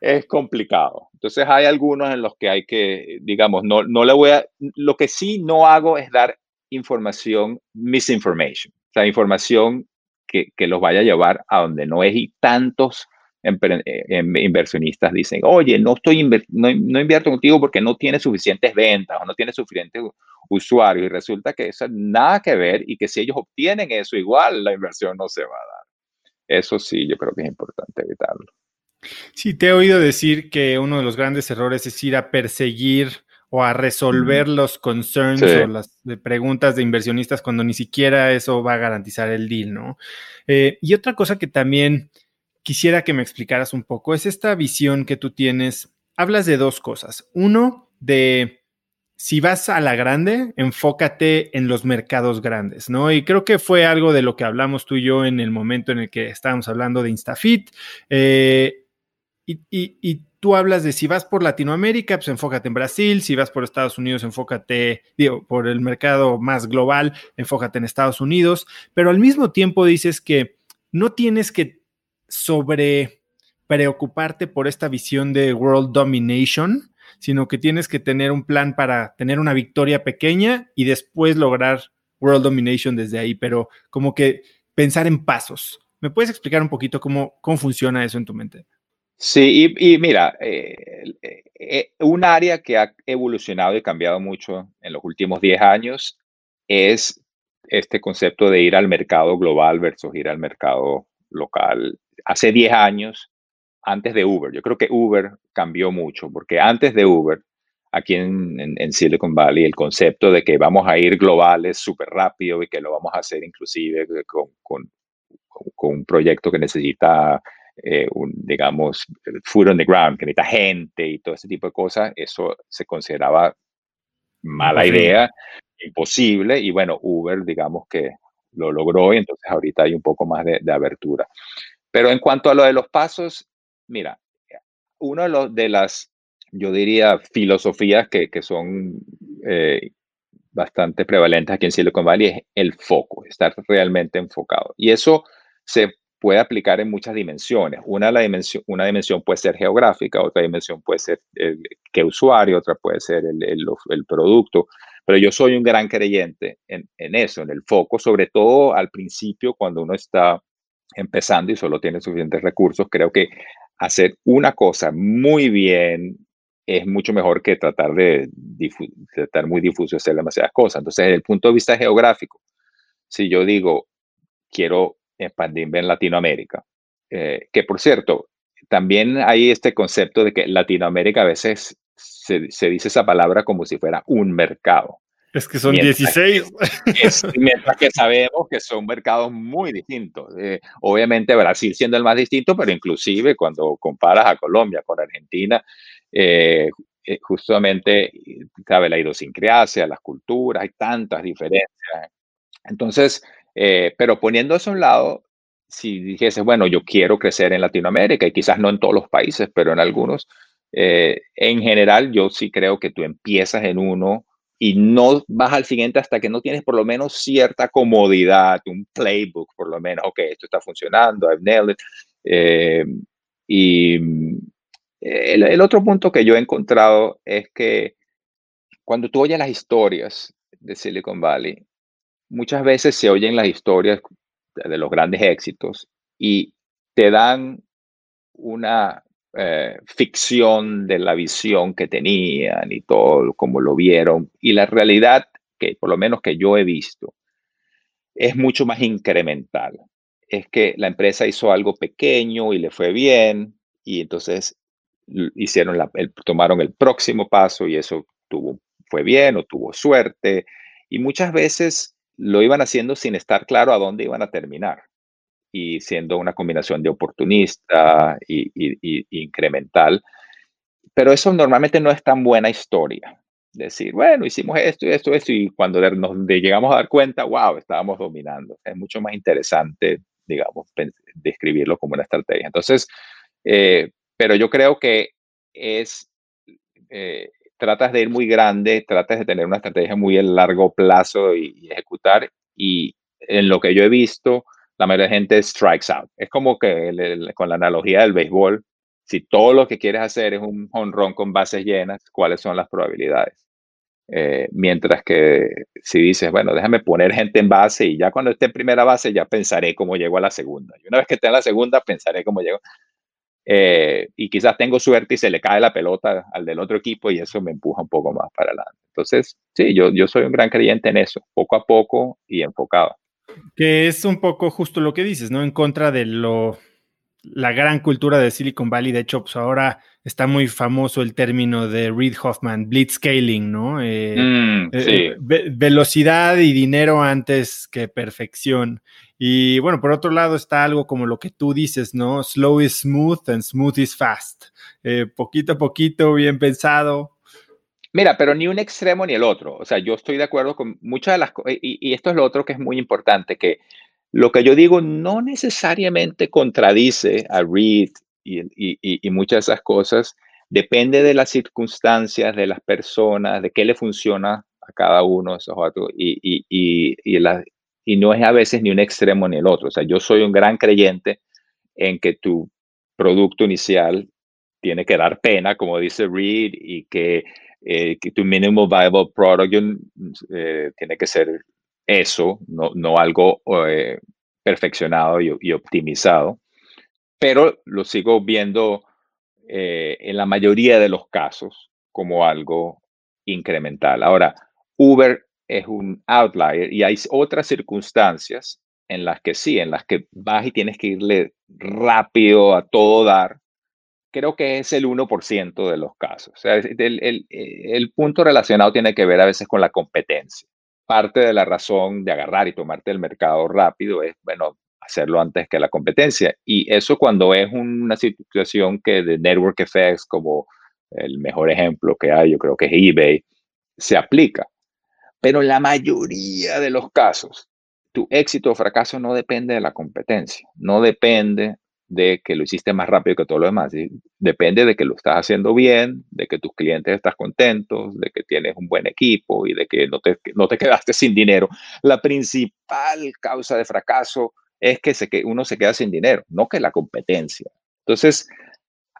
Es complicado. Entonces hay algunos en los que hay que, digamos, no, no le voy a, lo que sí no hago es dar información, misinformation, o sea, información que, que los vaya a llevar a donde no es y tantos inversionistas dicen, oye, no, estoy no, invierto contigo porque no tiene suficientes ventas o no tiene suficientes usuarios y resulta que eso nada que ver y que si ellos obtienen eso igual la inversión no se va a dar. Eso sí, yo creo que es importante evitarlo. Sí, te he oído decir que uno de los grandes errores es ir a perseguir o a resolver los concerns o las preguntas de inversionistas cuando ni siquiera eso va a garantizar el deal, ¿no? Eh, y otra cosa que también quisiera que me explicaras un poco es esta visión que tú tienes. Hablas de dos cosas. Uno, de si vas a la grande, enfócate en los mercados grandes, ¿no? Y creo que fue algo de lo que hablamos tú y yo en el momento en el que estábamos hablando de InstaFit. Eh, y, tú hablas de si vas por Latinoamérica, pues enfócate en Brasil, si vas por Estados Unidos, enfócate, digo, por el mercado más global, enfócate en Estados Unidos, pero al mismo tiempo dices que no tienes que sobre preocuparte por esta visión de world domination, sino que tienes que tener un plan para tener una victoria pequeña y después lograr world domination desde ahí, pero como que pensar en pasos. ¿Me puedes explicar un poquito cómo, cómo funciona eso en tu mente? Sí, y, mira, eh, eh, un área que ha evolucionado y cambiado mucho en los últimos 10 años es este concepto de ir al mercado global versus ir al mercado local hace 10 años, antes de Uber, yo creo que Uber cambió mucho, porque antes de Uber, aquí en, Silicon Valley, el concepto de que vamos a ir globales súper rápido y que lo vamos a hacer inclusive con, con, un proyecto que necesita, eh, un, digamos, food on the ground, que necesita gente y todo ese tipo de cosas, eso se consideraba mala idea, imposible, y bueno, Uber, digamos que lo logró y entonces ahorita hay un poco más de, de abertura. Pero en cuanto a lo de los pasos, mira, una de, de las, yo diría, filosofías que, que son eh, bastante prevalentes aquí en Silicon Valley es el foco, estar realmente enfocado. Y eso se puede aplicar en muchas dimensiones. Una, la dimensión, una dimensión puede ser geográfica, otra dimensión puede ser el, qué usuario, otra puede ser el, el, el, producto. Pero yo soy un gran creyente en, en, eso, en el foco, sobre todo al principio cuando uno está empezando y solo tiene suficientes recursos, creo que hacer una cosa muy bien es mucho mejor que tratar de, estar muy difuso hacer demasiadas cosas. Entonces, desde el punto de vista geográfico, si yo digo, quiero expandirme en Latinoamérica. Eh, que por cierto, también hay este concepto de que Latinoamérica a veces se, dice esa palabra como si fuera un mercado. Es que son 16. <laughs> mientras que sabemos que son mercados muy distintos. Eh, obviamente Brasil siendo el más distinto, pero inclusive cuando comparas a Colombia con Argentina, eh, eh, justamente, cabe la idiosincrasia, las culturas, hay tantas diferencias. Entonces, pero poniendo eso a un lado, si dijese, bueno, yo quiero crecer en Latinoamérica y quizás no en todos los países, pero en algunos, en general yo sí creo que tú empiezas en uno y no vas al siguiente hasta que no tienes por lo menos cierta comodidad, un playbook por lo menos, ok, esto está funcionando, I've nailed it. Eh, y eh, el, otro punto que yo he encontrado es que cuando tú oyes las historias de Silicon Valley, muchas veces se oyen las historias de los grandes éxitos y te dan una eh, ficción de la visión que tenían y todo, como lo vieron. Y la realidad, que por lo menos que yo he visto, es mucho más incremental. Es que la empresa hizo algo pequeño y le fue bien y entonces hicieron la, tomaron el próximo paso y eso tuvo, fue bien o tuvo suerte. Y muchas veces lo iban haciendo sin estar claro a dónde iban a terminar y siendo una combinación de oportunista y, incremental. Pero eso normalmente no es tan buena historia. Decir, bueno, hicimos esto y esto, esto, y cuando nos llegamos a dar cuenta, wow, estábamos dominando. Es mucho más interesante, digamos, describirlo como una estrategia. Entonces, eh, pero yo creo que es, eh, tratas de ir muy grande, tratas de tener una estrategia muy a largo plazo y, y ejecutar. Y en lo que yo he visto, la mayoría de gente strikes out. Es como que con la analogía del béisbol, si todo lo que quieres hacer es un honrón con bases llenas, ¿cuáles son las probabilidades? Eh, mientras que si dices, bueno, déjame poner gente en base y ya cuando esté en primera base ya pensaré cómo llego a la segunda. Y una vez que esté en la segunda, pensaré cómo llego. Eh, y quizás tengo suerte y se le cae la pelota al del otro equipo y eso me empuja un poco más para adelante. Entonces, sí, yo, yo soy un gran creyente en eso, poco a poco y enfocado. Que es un poco justo lo que dices, ¿no? En contra de lo la gran cultura de Silicon Valley. De hecho, pues ahora está muy famoso el término de Reid Hoffman, blitzscaling, ¿no? Eh, mm, eh, velocidad y dinero antes que perfección. Y bueno, por otro lado está algo como lo que tú dices, ¿no? Slow is smooth and smooth is fast. Eh, poquito a poquito, bien pensado, Mira, pero ni un extremo ni el otro. O sea, yo estoy de acuerdo con muchas de las cosas, y, esto es lo otro que es muy importante, que lo que yo digo no necesariamente contradice a Reed y, muchas de esas cosas. Depende de las circunstancias, de las personas, de qué le funciona a cada uno de esos otros. Y, y no es a veces ni un extremo ni el otro. O sea, yo soy un gran creyente en que tu producto inicial tiene que dar pena, como dice Reed, y que eh, que tu minimal viable product eh, tiene que ser eso, no, no algo eh, perfeccionado y, optimizado, pero lo sigo viendo en la mayoría de los casos como algo incremental. Ahora, Uber es un outlier y hay otras circunstancias en las que sí, en las que vas y tienes que irle rápido a todo dar creo que es el 1% de los casos. O sea, el, el, punto relacionado tiene que ver a veces con la competencia. Parte de la razón de agarrar y tomarte el mercado rápido es, bueno, hacerlo antes que la competencia. Y eso cuando es una situación que de network effects, como el mejor ejemplo que hay, yo creo que es eBay, se aplica. Pero en la mayoría de los casos, tu éxito o fracaso no depende de la competencia, no depende de que lo hiciste más rápido que todo lo demás. Depende de que lo estás haciendo bien, de que tus clientes están contentos, de que tienes un buen equipo y de que no te, no te <laughs> quedaste sin dinero. La principal causa de fracaso es que, se, que uno se queda sin dinero, no que la competencia. Entonces,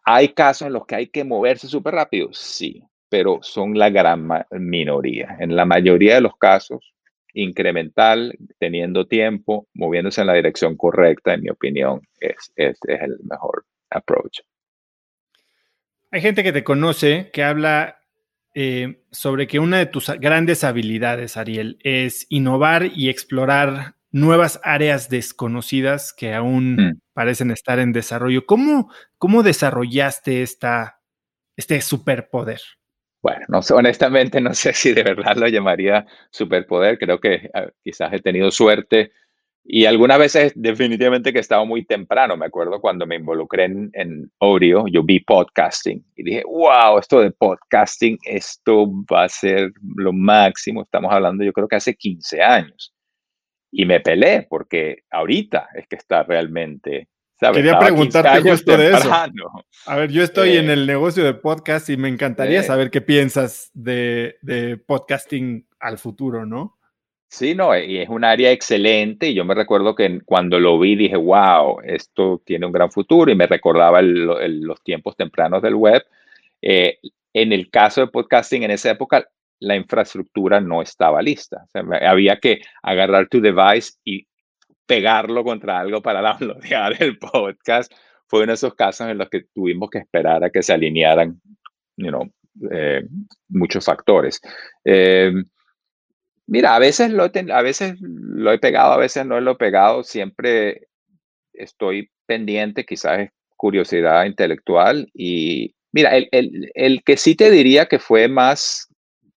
¿hay casos en los que hay que moverse súper rápido? Sí, pero son la gran minoría. En la mayoría de los casos, incremental, teniendo tiempo, moviéndose en la dirección correcta, en mi opinión, es, es, el mejor approach. Hay gente que te conoce que habla eh, sobre que una de tus grandes habilidades, Ariel, es innovar y explorar nuevas áreas desconocidas que aún mm. parecen estar en desarrollo. ¿Cómo, cómo desarrollaste esta, este superpoder? Bueno, no honestamente no sé si de verdad lo llamaría superpoder. Creo que ah, quizás he tenido suerte y algunas veces definitivamente que he estado muy temprano. Me acuerdo cuando me involucré en, en Audio, yo vi podcasting y dije, wow, esto de podcasting, esto va a ser lo máximo. Estamos hablando yo creo que hace 15 años. Y me peleé porque ahorita es que está realmente Quería preguntarte justo de eso. A ver, yo estoy en eh, el negocio de podcast y me encantaría eh. saber qué piensas de, podcasting al futuro, ¿no? Sí, no, y es un área excelente y yo me recuerdo que cuando lo vi dije, wow, esto tiene un gran futuro y me recordaba los tiempos tempranos del web. Eh, en el caso de podcasting en esa época, la infraestructura no estaba lista. había que agarrar tu device y pegarlo contra algo para <laughs> downloadar el podcast. Fue uno de esos casos en los que tuvimos que esperar a que se alinearan you know, eh, muchos factores. Eh, mira, a veces, lo he a veces lo he pegado, a veces no lo he pegado. Siempre estoy pendiente, quizás es curiosidad intelectual. Y mira, el, el, el que sí te diría que fue más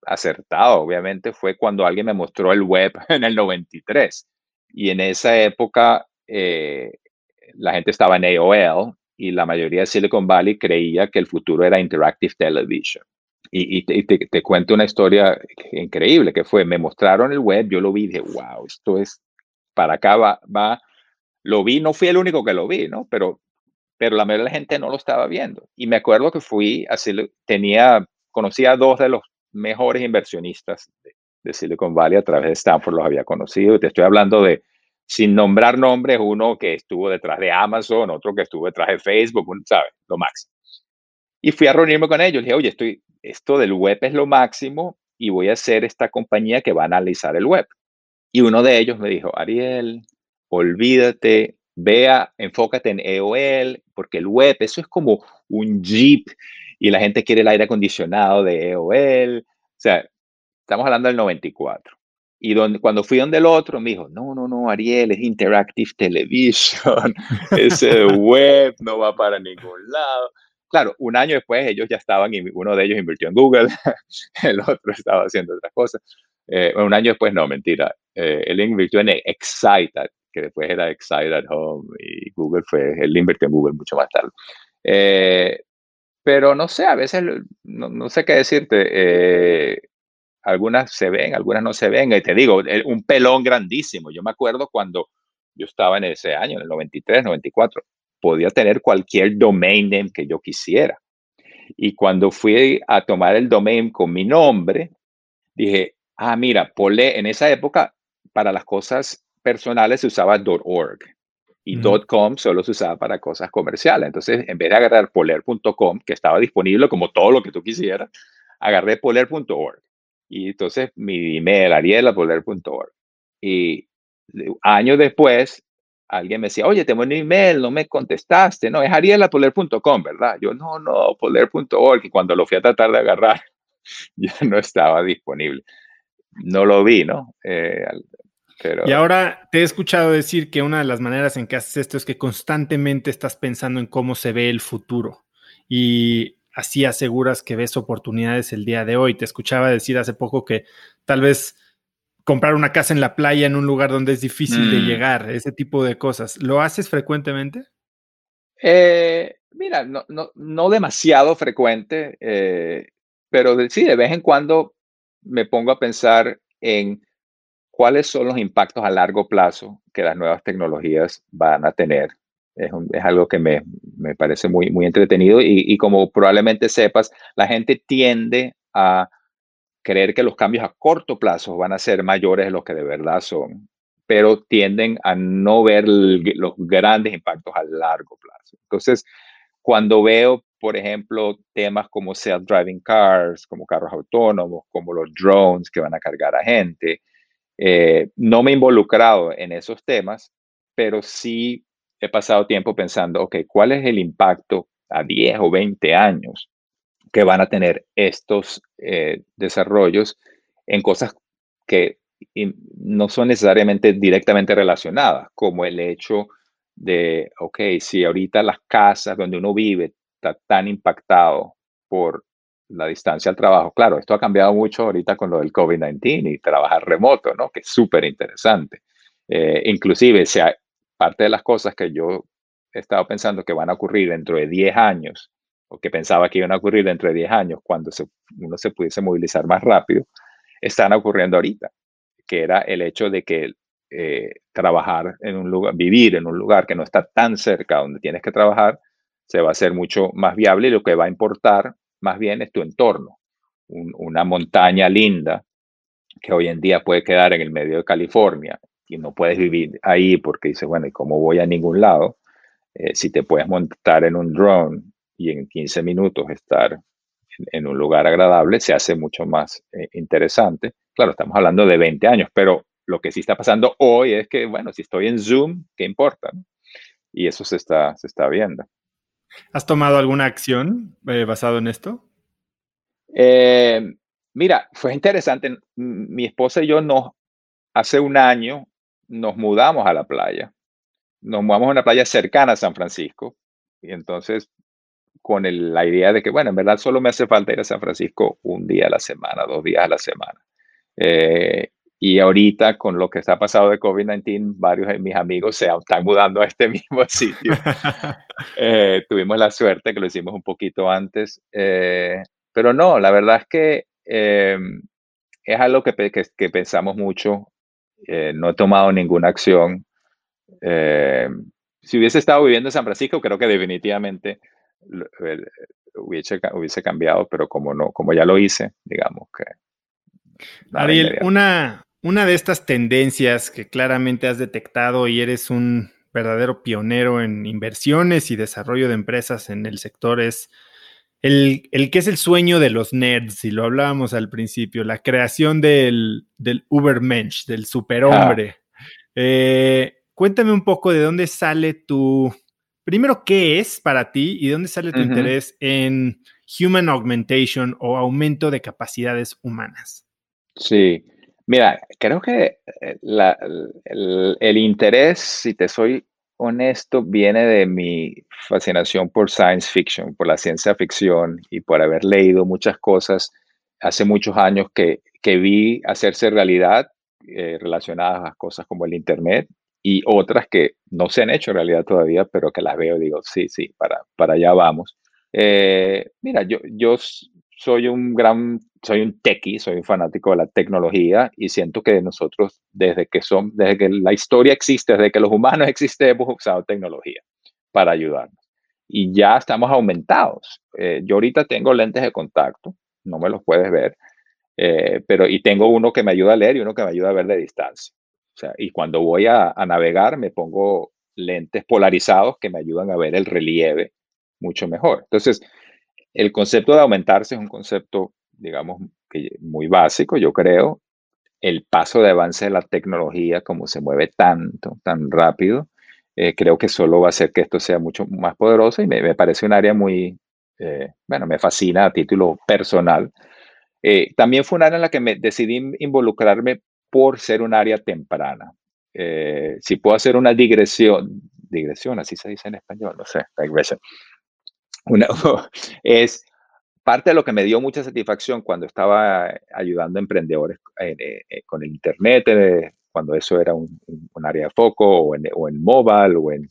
acertado, obviamente, fue cuando alguien me mostró el web <laughs> en el 93 y en esa época eh, la gente estaba en AOL y la mayoría de Silicon Valley creía que el futuro era Interactive Television. Y, te, cuento una historia increíble que fue, me mostraron el web, yo lo vi y dije, wow, esto es, para acá va, va, lo vi, no fui el único que lo vi, ¿no? Pero, pero la mayoría de la gente no lo estaba viendo. Y me acuerdo que fui, así, tenía, conocía a dos de los mejores inversionistas de Silicon Valley a través de Stanford los había conocido. Te estoy hablando de, sin nombrar nombres, uno que estuvo detrás de Amazon, otro que estuvo detrás de Facebook, ¿sabes? Lo máximo. Y fui a reunirme con ellos. dije, oye, estoy, esto del web es lo máximo y voy a hacer esta compañía que va a analizar el web. Y uno de ellos me dijo, Ariel, olvídate, vea, enfócate en EOL, porque el web, eso es como un Jeep y la gente quiere el aire acondicionado de EOL. O sea, Estamos hablando del 94. Y donde, cuando fui donde el otro, me dijo, no, no, no, Ariel, es Interactive Television, <laughs> ese web no va para ningún lado. Claro, un año después ellos ya estaban, uno de ellos invirtió en Google, <laughs> el otro estaba haciendo otras cosas. Eh, un año después, no, mentira, eh, él invirtió en Excited, que después era Excited Home, y Google fue, él invirtió en Google mucho más tarde. Eh, pero no sé, a veces no, no sé qué decirte algunas se ven, algunas no se ven. Y te digo, un pelón grandísimo. Yo me acuerdo cuando yo estaba en ese año, en el 93, 94, podía tener cualquier domain name que yo quisiera. Y cuando fui a tomar el domain con mi nombre, dije, ah, mira, Pole, en esa época, para las cosas personales se usaba .org y .com solo se usaba para cosas comerciales. Entonces, en vez de agarrar poler.com, que estaba disponible como todo lo que tú quisieras, agarré poler.org. Y entonces mi email, arielapoler.org. Y años después, alguien me decía, oye, tengo un email, no me contestaste. No, es arielapoler.com, ¿verdad? Yo, no, no, poler.org. Y cuando lo fui a tratar de agarrar, <laughs> ya no estaba disponible. No lo vi, ¿no? Eh, y ahora te he escuchado decir que una de las maneras en que haces esto es que constantemente estás pensando en cómo se ve el futuro. Y así aseguras que ves oportunidades el día de hoy. Te escuchaba decir hace poco que tal vez comprar una casa en la playa en un lugar donde es difícil de mm. llegar, ese tipo de cosas. ¿Lo haces frecuentemente? Eh, mira, no, no, demasiado frecuente, eh, pero sí, de vez en cuando me pongo a pensar en cuáles son los impactos a largo plazo que las nuevas tecnologías van a tener es, algo que me, parece muy, muy entretenido y, como probablemente sepas, la gente tiende a creer que los cambios a corto plazo van a ser mayores de lo que de verdad son, pero tienden a no ver los grandes impactos a largo plazo. Entonces, cuando veo, por ejemplo, temas como self-driving cars, como carros autónomos, como los drones que van a cargar a gente, eh, no me he involucrado en esos temas, pero sí he pasado tiempo pensando, ok, ¿cuál es el impacto a 10 o 20 años que van a tener estos eh, desarrollos en cosas que no son necesariamente directamente relacionadas, como el hecho de, ok, si ahorita las casas donde uno vive está tan impactado por la distancia al trabajo. Claro, esto ha cambiado mucho ahorita con lo del COVID-19 y trabajar remoto, ¿no? Que es súper interesante. Eh, inclusive, sea, parte de las cosas que yo he estado pensando que van a ocurrir dentro de 10 años, o que pensaba que iban a ocurrir dentro de 10 años, cuando uno se pudiese movilizar más rápido, están ocurriendo ahorita, que era el hecho de que eh, trabajar en un lugar, vivir en un lugar que no está tan cerca donde tienes que trabajar, se va a hacer mucho más viable y lo que va a importar más bien es tu entorno. una montaña linda que hoy en día puede quedar en el medio de California y no puedes vivir ahí porque dices, bueno, ¿y cómo voy a ningún lado? Eh, si te puedes montar en un drone y en 15 minutos estar en, un lugar agradable, se hace mucho más eh, interesante. Claro, estamos hablando de 20 años, pero lo que sí está pasando hoy es que, bueno, si estoy en Zoom, ¿qué importa? Y eso se está, se está viendo. ¿Has tomado alguna acción eh, basado en esto? Eh, mira, fue interesante. Mi esposa y yo nos, hace un año nos mudamos a la playa. Nos mudamos a una playa cercana a San Francisco. Y entonces, con la idea de que, bueno, en verdad solo me hace falta ir a San Francisco un día a la semana, dos días a la semana. Eh, y ahorita, con lo que está pasado de COVID-19, varios de mis amigos se están mudando a este <laughs> mismo sitio. Eh, tuvimos la suerte que lo hicimos un poquito antes. Eh, pero no, la verdad es que es algo que, pensamos mucho. No he tomado ninguna acción. si hubiese estado viviendo en San Francisco, creo que definitivamente hubiese, hubiese cambiado, pero como, no, como ya lo hice, digamos que Ariel, una, una de estas tendencias que claramente has detectado y eres un verdadero pionero en inversiones y desarrollo de empresas en el sector es el, que es el sueño de los nerds, y lo hablábamos al principio, la creación del, del Ubermensch, del superhombre. Eh, cuéntame un poco de dónde sale tu, primero, ¿qué es para ti y dónde sale tu interés en Human Augmentation o aumento de capacidades humanas? Sí, Mira, creo que eh, el, interés, si te soy honesto, viene de mi fascinación por science fiction, por la ciencia ficción y por haber leído muchas cosas hace muchos años que, que vi hacerse realidad eh, relacionadas a cosas como el Internet y otras que no se han hecho realidad todavía, pero que las veo digo, sí, sí, para, para allá vamos. Eh, mira, yo, yo soy un gran, soy un techie, soy un fanático de la tecnología y siento que nosotros desde que son, desde que la historia existe, desde que los humanos <laughs> existen, hemos usado tecnología para ayudarnos. Y ya estamos aumentados. Eh, yo ahorita tengo lentes de contacto, no me los puedes ver, eh, pero y tengo uno que me ayuda a leer y uno que me ayuda a ver de distancia. O sea, y cuando voy a, a navegar me pongo lentes polarizados que me ayudan a ver el relieve mucho mejor. Entonces, el concepto de aumentarse es un concepto, digamos, muy básico, yo creo. El paso de avance de la tecnología, como se mueve tanto, tan rápido, eh, creo que solo va a hacer que esto sea mucho más poderoso y me, parece un área muy, eh, bueno, me fascina a título personal. Eh, también fue un área en la que me decidí involucrarme por ser un área temprana. si puedo hacer una digresión, digresión, así se dice en español, no sé, digresión una, <laughs> es parte de lo que me dio mucha satisfacción cuando estaba ayudando a emprendedores eh, eh, con el Internet, eh, cuando eso era un, área de foco, o en, o en mobile, o en,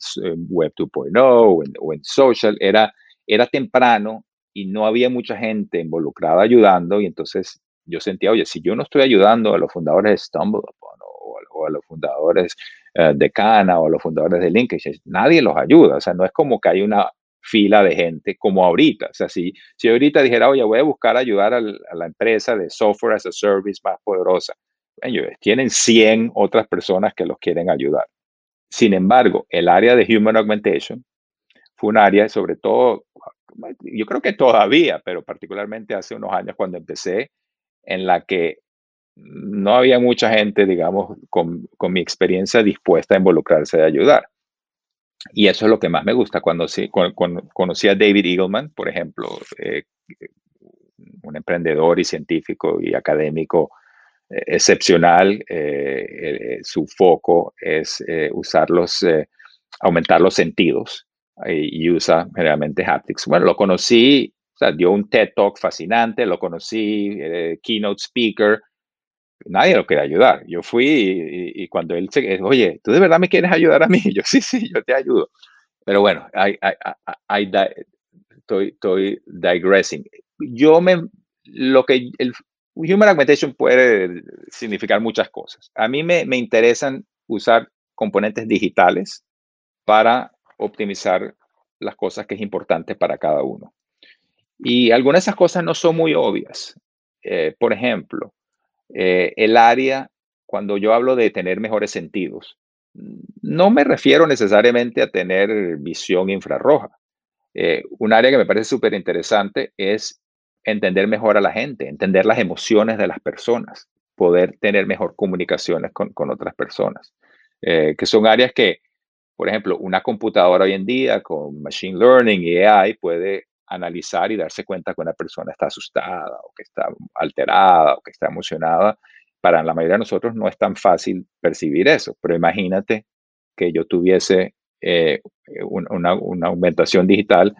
Web 2.0, o, o en, social, era, era temprano y no había mucha gente involucrada ayudando, y entonces yo sentía, oye, si yo no estoy ayudando a los fundadores de StumbleUpon, o, o a los fundadores de Cana, o a los fundadores de LinkedIn, nadie los ayuda, o sea, no es como que hay una fila de gente como ahorita. O sea, si, si ahorita dijera, oye, voy a buscar ayudar a la empresa de software as a service más poderosa, ellos tienen 100 otras personas que los quieren ayudar. Sin embargo, el área de Human Augmentation fue un área, sobre todo, yo creo que todavía, pero particularmente hace unos años cuando empecé, en la que no había mucha gente, digamos, con, con mi experiencia dispuesta a involucrarse de ayudar. Y eso es lo que más me gusta. Cuando, cuando, conocí a David Eagleman, por ejemplo, eh, un emprendedor y científico y académico excepcional. su foco es usar los, aumentar los sentidos y, usa generalmente haptics. Bueno, lo conocí, o sea, dio un TED Talk fascinante, lo conocí, keynote speaker, nadie lo quería ayudar. Yo fui y, cuando él se, oye, ¿tú de verdad me quieres ayudar a mí? <laughs> Yo, sí, sí, yo te ayudo. Pero bueno, estoy, estoy digressing. Yo me, lo que el Human Augmentation puede significar muchas cosas. A mí me, me interesan usar componentes digitales para optimizar las cosas que es importante para cada uno. Y algunas de esas cosas no son muy obvias. Eh, por ejemplo, eh, el área, cuando yo hablo de tener mejores sentidos, no me refiero necesariamente a tener visión infrarroja. Eh, un área que me parece súper interesante es entender mejor a la gente, entender las emociones de las personas, poder tener mejor comunicaciones con, otras personas, que son áreas que por ejemplo, una computadora hoy en día con Machine Learning y AI puede analizar y darse cuenta que una persona está asustada o que está alterada o que está emocionada. Para la mayoría de nosotros no es tan fácil percibir eso, pero imagínate que yo tuviese eh, una, aumentación digital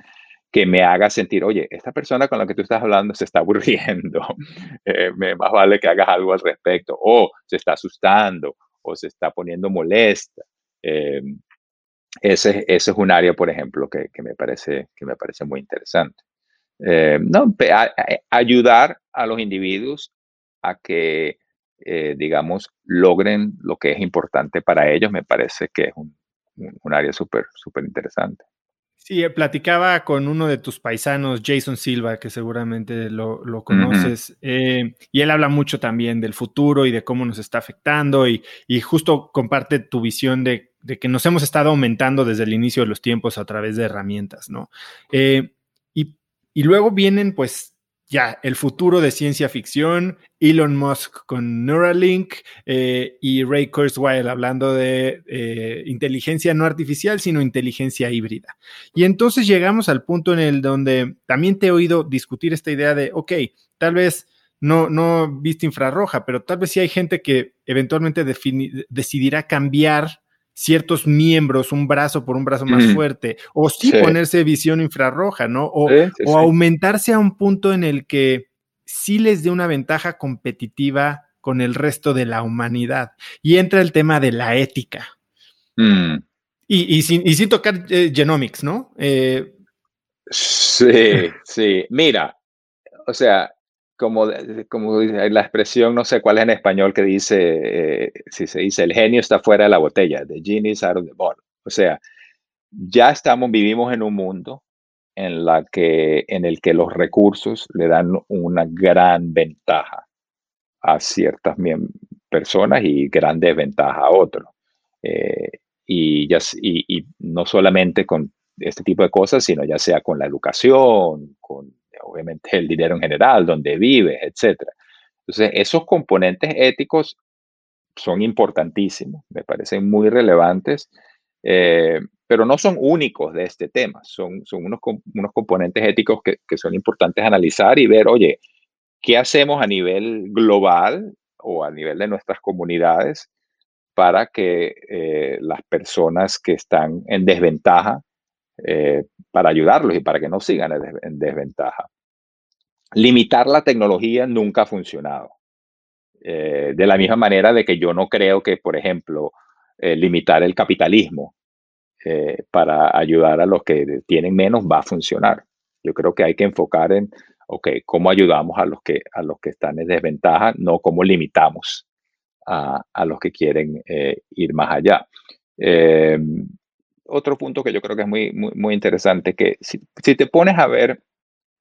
que me haga sentir, oye, esta persona con la que tú estás hablando se está aburriendo, <laughs> eh, más vale que hagas algo al respecto, o se está asustando, o se está poniendo molesta. Eh, ese, es un área, por ejemplo, que, me, parece, que me parece muy interesante. Eh, no, ayudar a los individuos a que, eh, digamos, logren lo que es importante para ellos, me parece que es un, un área súper, súper interesante. Sí, eh, platicaba con uno de tus paisanos, Jason Silva, que seguramente lo, lo conoces, y él habla mucho también del futuro y de cómo nos está afectando y, y justo comparte tu visión de de que nos hemos estado aumentando desde el inicio de los tiempos a través de herramientas, ¿no? Eh, y, luego vienen, pues, ya el futuro de ciencia ficción, Elon Musk con Neuralink eh, y Ray Kurzweil hablando de eh, inteligencia no artificial, sino inteligencia híbrida. Y entonces llegamos al punto en el donde también te he oído discutir esta idea de, ok, tal vez no, no viste infrarroja, pero tal vez sí hay gente que eventualmente decidirá cambiar ciertos miembros, un brazo por un brazo más fuerte, o sí, ponerse visión infrarroja, ¿no? O, aumentarse a un punto en el que sí les dé una ventaja competitiva con el resto de la humanidad. Y entra el tema de la ética. Mm. Y, sin, y, sin, tocar eh, genomics, ¿no? Eh, sí, sí. Mira, o sea, como, como la expresión, no sé cuál es en español, que dice, eh, si se dice, el genio está fuera de la botella, the genie is out of the bottle. O sea, ya estamos, vivimos en un mundo en, la que, en el que los recursos le dan una gran ventaja a ciertas personas y gran desventaja a otros. Eh, y, ya, y, y no solamente con este tipo de cosas, sino ya sea con la educación, con obviamente el dinero en general, donde vives, etc. Entonces, esos componentes éticos son importantísimos, me parecen muy relevantes, eh, pero no son únicos de este tema, son, son unos, unos componentes éticos que, que, son importantes analizar y ver, oye, ¿qué hacemos a nivel global o a nivel de nuestras comunidades para que eh, las personas que están en desventaja eh, para ayudarlos y para que no sigan en desventaja. Limitar la tecnología nunca ha funcionado. Eh, de la misma manera de que yo no creo que, por ejemplo, eh, limitar el capitalismo para ayudar a los que tienen menos va a funcionar. Yo creo que hay que enfocar en, ok, cómo ayudamos a los que, a los que están en desventaja, no cómo limitamos a, a los que quieren ir más allá otro punto que yo creo que es muy, muy, interesante, que si, te pones a ver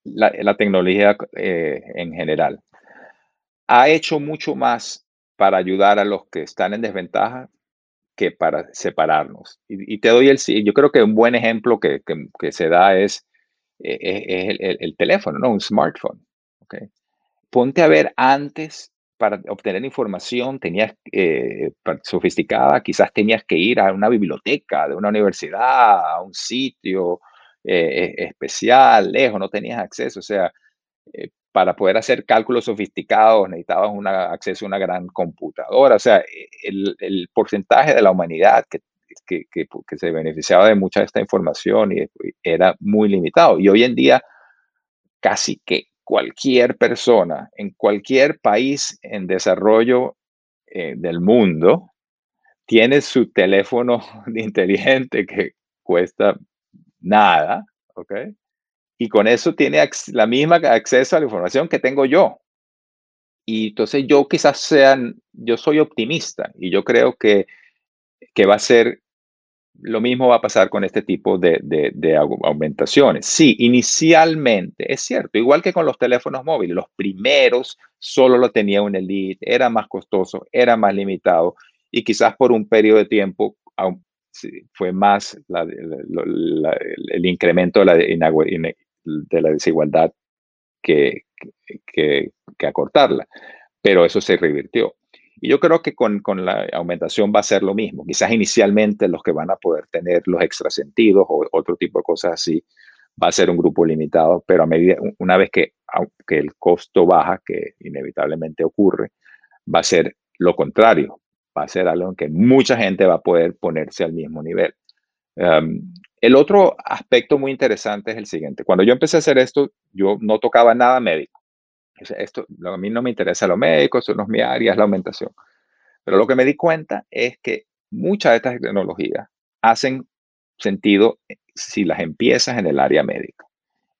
la, tecnología eh, en general, ha hecho mucho más para ayudar a los que están en desventaja que para separarnos. Y, te doy el, yo creo que un buen ejemplo que, se da es, eh, el, teléfono, ¿no? Un smartphone. ¿okay? Ponte a ver antes para obtener información tenías eh, sofisticada, quizás tenías que ir a una biblioteca de una universidad, a un sitio eh, especial, lejos, no tenías acceso. O sea, eh, para poder hacer cálculos sofisticados necesitabas un acceso a una gran computadora. O sea, e, el, porcentaje de la humanidad que, que, que, se beneficiaba de mucha de esta información y, era muy limitado. Y hoy en día, casi que cualquier persona en cualquier país en desarrollo eh, del mundo tiene su teléfono <laughs> inteligente que cuesta nada, ¿ok? Y con eso tiene la misma acceso a la información que tengo yo. Y entonces yo quizás sean, yo soy optimista y yo creo que, que va a ser, lo mismo va a pasar con este tipo de, de, aumentaciones. Sí, inicialmente, es cierto, igual que con los teléfonos móviles, los primeros solo lo tenía un elite, era más costoso, era más limitado y quizás por un periodo de tiempo fue más el incremento de la de la desigualdad que, que, acortarla. Pero eso se revirtió. Y yo creo que con, con, la aumentación va a ser lo mismo. Quizás inicialmente los que van a poder tener los extrasentidos o otro tipo de cosas así, va a ser un grupo limitado, pero a medida, una vez que, que el costo baja, que inevitablemente ocurre, va a ser lo contrario. Va a ser algo en que mucha gente va a poder ponerse al mismo nivel. El otro aspecto muy interesante es el siguiente. Cuando yo empecé a hacer esto, yo no tocaba nada médico. Esto, a mí no me interesa lo médico, eso no es mi área, es la aumentación. Pero lo que me di cuenta es que muchas de estas tecnologías hacen sentido eh, si las empiezas en el área médica,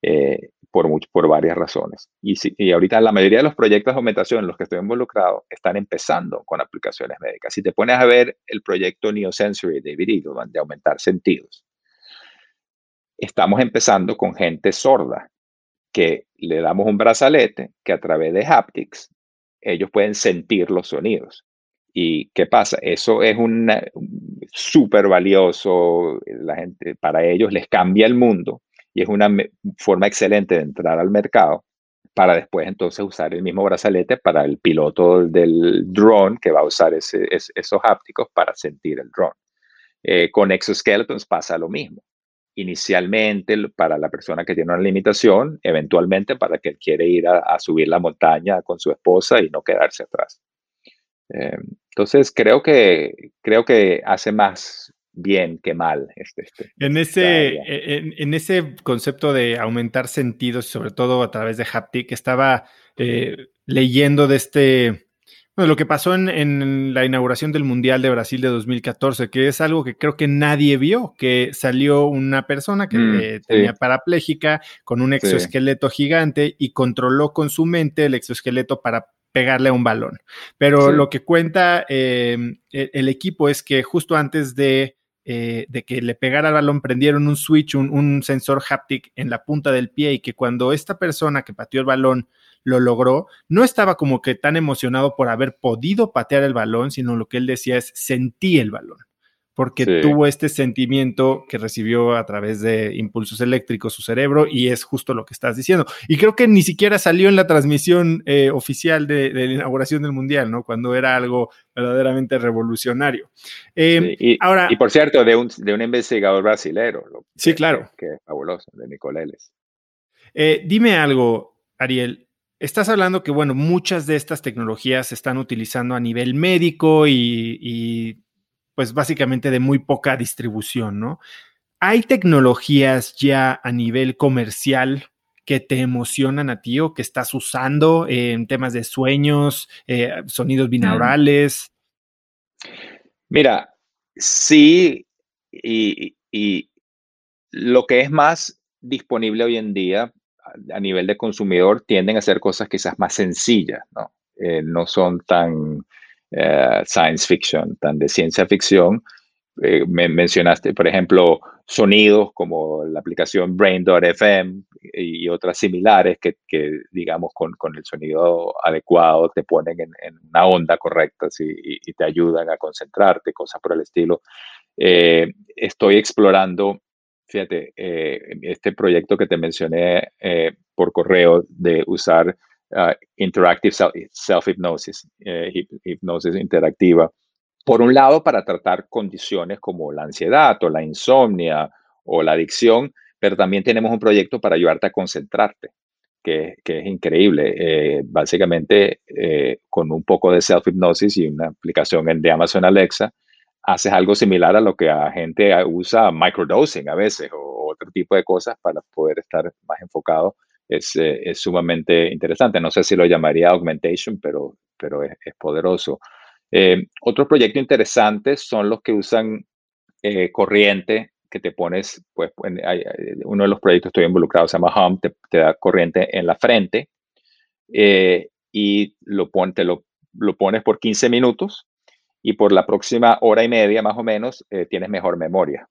eh, por, por varias razones. Y, si, ahorita la mayoría de los proyectos de aumentación en los que estoy involucrado están empezando con aplicaciones médicas. Si te pones a ver el proyecto Neosensory de David de aumentar sentidos, estamos empezando con gente sorda, que le damos un brazalete que a través de haptics ellos pueden sentir los sonidos. ¿Y qué pasa? Eso es un súper valioso, la gente, para ellos les cambia el mundo y es una forma excelente de entrar al mercado para después entonces usar el mismo brazalete para el piloto del drone que va a usar esos hápticos para sentir el drone. Eh, con exoskeletons pasa lo mismo inicialmente para la persona que tiene una limitación, eventualmente para que quiere ir a, subir la montaña con su esposa y no quedarse atrás. Eh, entonces, creo que, creo que hace más bien que mal. Este, este en, ese, e, en, ese concepto de aumentar sentidos, sobre todo a través de haptic, estaba eh, leyendo de este bueno, lo que pasó en, la inauguración del Mundial de Brasil de 2014, que es algo que creo que nadie vio, que salió una persona que mm, eh, tenía parapléjica con un exoesqueleto gigante y controló con su mente el exoesqueleto para pegarle a un balón. Pero lo que cuenta em, e, el, equipo es que justo antes de, eh, de, que le pegara al balón prendieron un switch, un, un sensor haptic en la punta del pie y que cuando esta persona que pateó el balón lo logró, no estaba como que tan emocionado por haber podido patear el balón, sino lo que él decía es sentí el balón, porque tuvo este sentimiento que recibió a través de impulsos eléctricos su cerebro y es justo lo que estás diciendo. Y creo que ni siquiera salió en la transmisión eh, oficial de, la inauguración del Mundial, ¿no? Cuando era algo verdaderamente revolucionario. Em, y, ahora, y por cierto, de un, de un investigador brasilero. sí, claro. Que, es fabuloso, de Nicoleles. Eh, dime algo, Ariel. Estás hablando que, bueno, muchas de estas tecnologías se están utilizando a nivel médico y, pues básicamente de muy poca distribución, ¿no? ¿Hay tecnologías ya a nivel comercial que te emocionan a ti o que estás usando en temas de sueños, eh, sonidos mm. binaurales? Mira, sí, y, y, lo que es más disponible hoy en día a nivel de consumidor tienden a ser cosas quizás más sencillas, ¿no? Eh, no son tan eh, science fiction, tan de ciencia ficción. Eh, me mencionaste, por ejemplo, sonidos como la aplicación Brain.fm y otras similares que, digamos, con, con, el sonido adecuado te ponen en, una onda correcta y, te ayudan a concentrarte, cosas por el estilo. estoy explorando Fíjate, eh, este proyecto que te mencioné eh, por correo de usar ah, Interactive Self-Hypnosis, eh, hipnosis interactiva, por un lado para tratar condiciones como la ansiedad o la insomnia o la adicción, pero también tenemos un proyecto para ayudarte a concentrarte. que, es increíble. Eh, básicamente, eh, con un poco de self-hypnosis y una aplicación de Amazon Alexa, haces algo similar a lo que la gente usa microdosing a veces o otro tipo de cosas para poder estar más enfocado. Es, es sumamente interesante. No sé si lo llamaría augmentation, pero, pero es, poderoso. otro proyecto interesante son los que usan corriente que te pones, pues, uno de los proyectos que estoy involucrado se llama Hum, te, da corriente en la frente eh, y lo, lo, lo, pones por 15 minutos y por la próxima hora y media más o menos eh, tienes mejor memoria.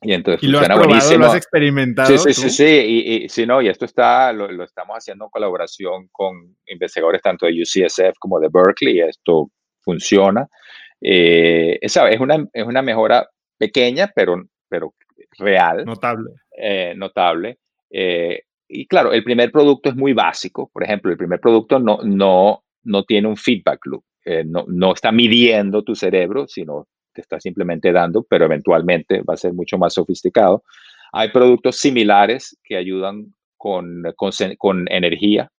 Y entonces ¿Y lo has probado, ¿Lo has experimentado? Sí, sí, sí, sí. Y, y, sí, no, y esto está, lo, lo, estamos haciendo en colaboración con investigadores tanto de UCSF como de Berkeley. Y esto funciona. Eh, esa es una, es una mejora pequeña, pero, pero real. Notable. Eh, notable. Eh, y claro, el primer producto es muy básico. Por ejemplo, el primer producto no, no, no tiene un feedback loop. Eh, no, no está midiendo tu cerebro, sino te está simplemente dando, pero eventualmente va a ser mucho más sofisticado. Hay productos similares que ayudan con, con, con energía.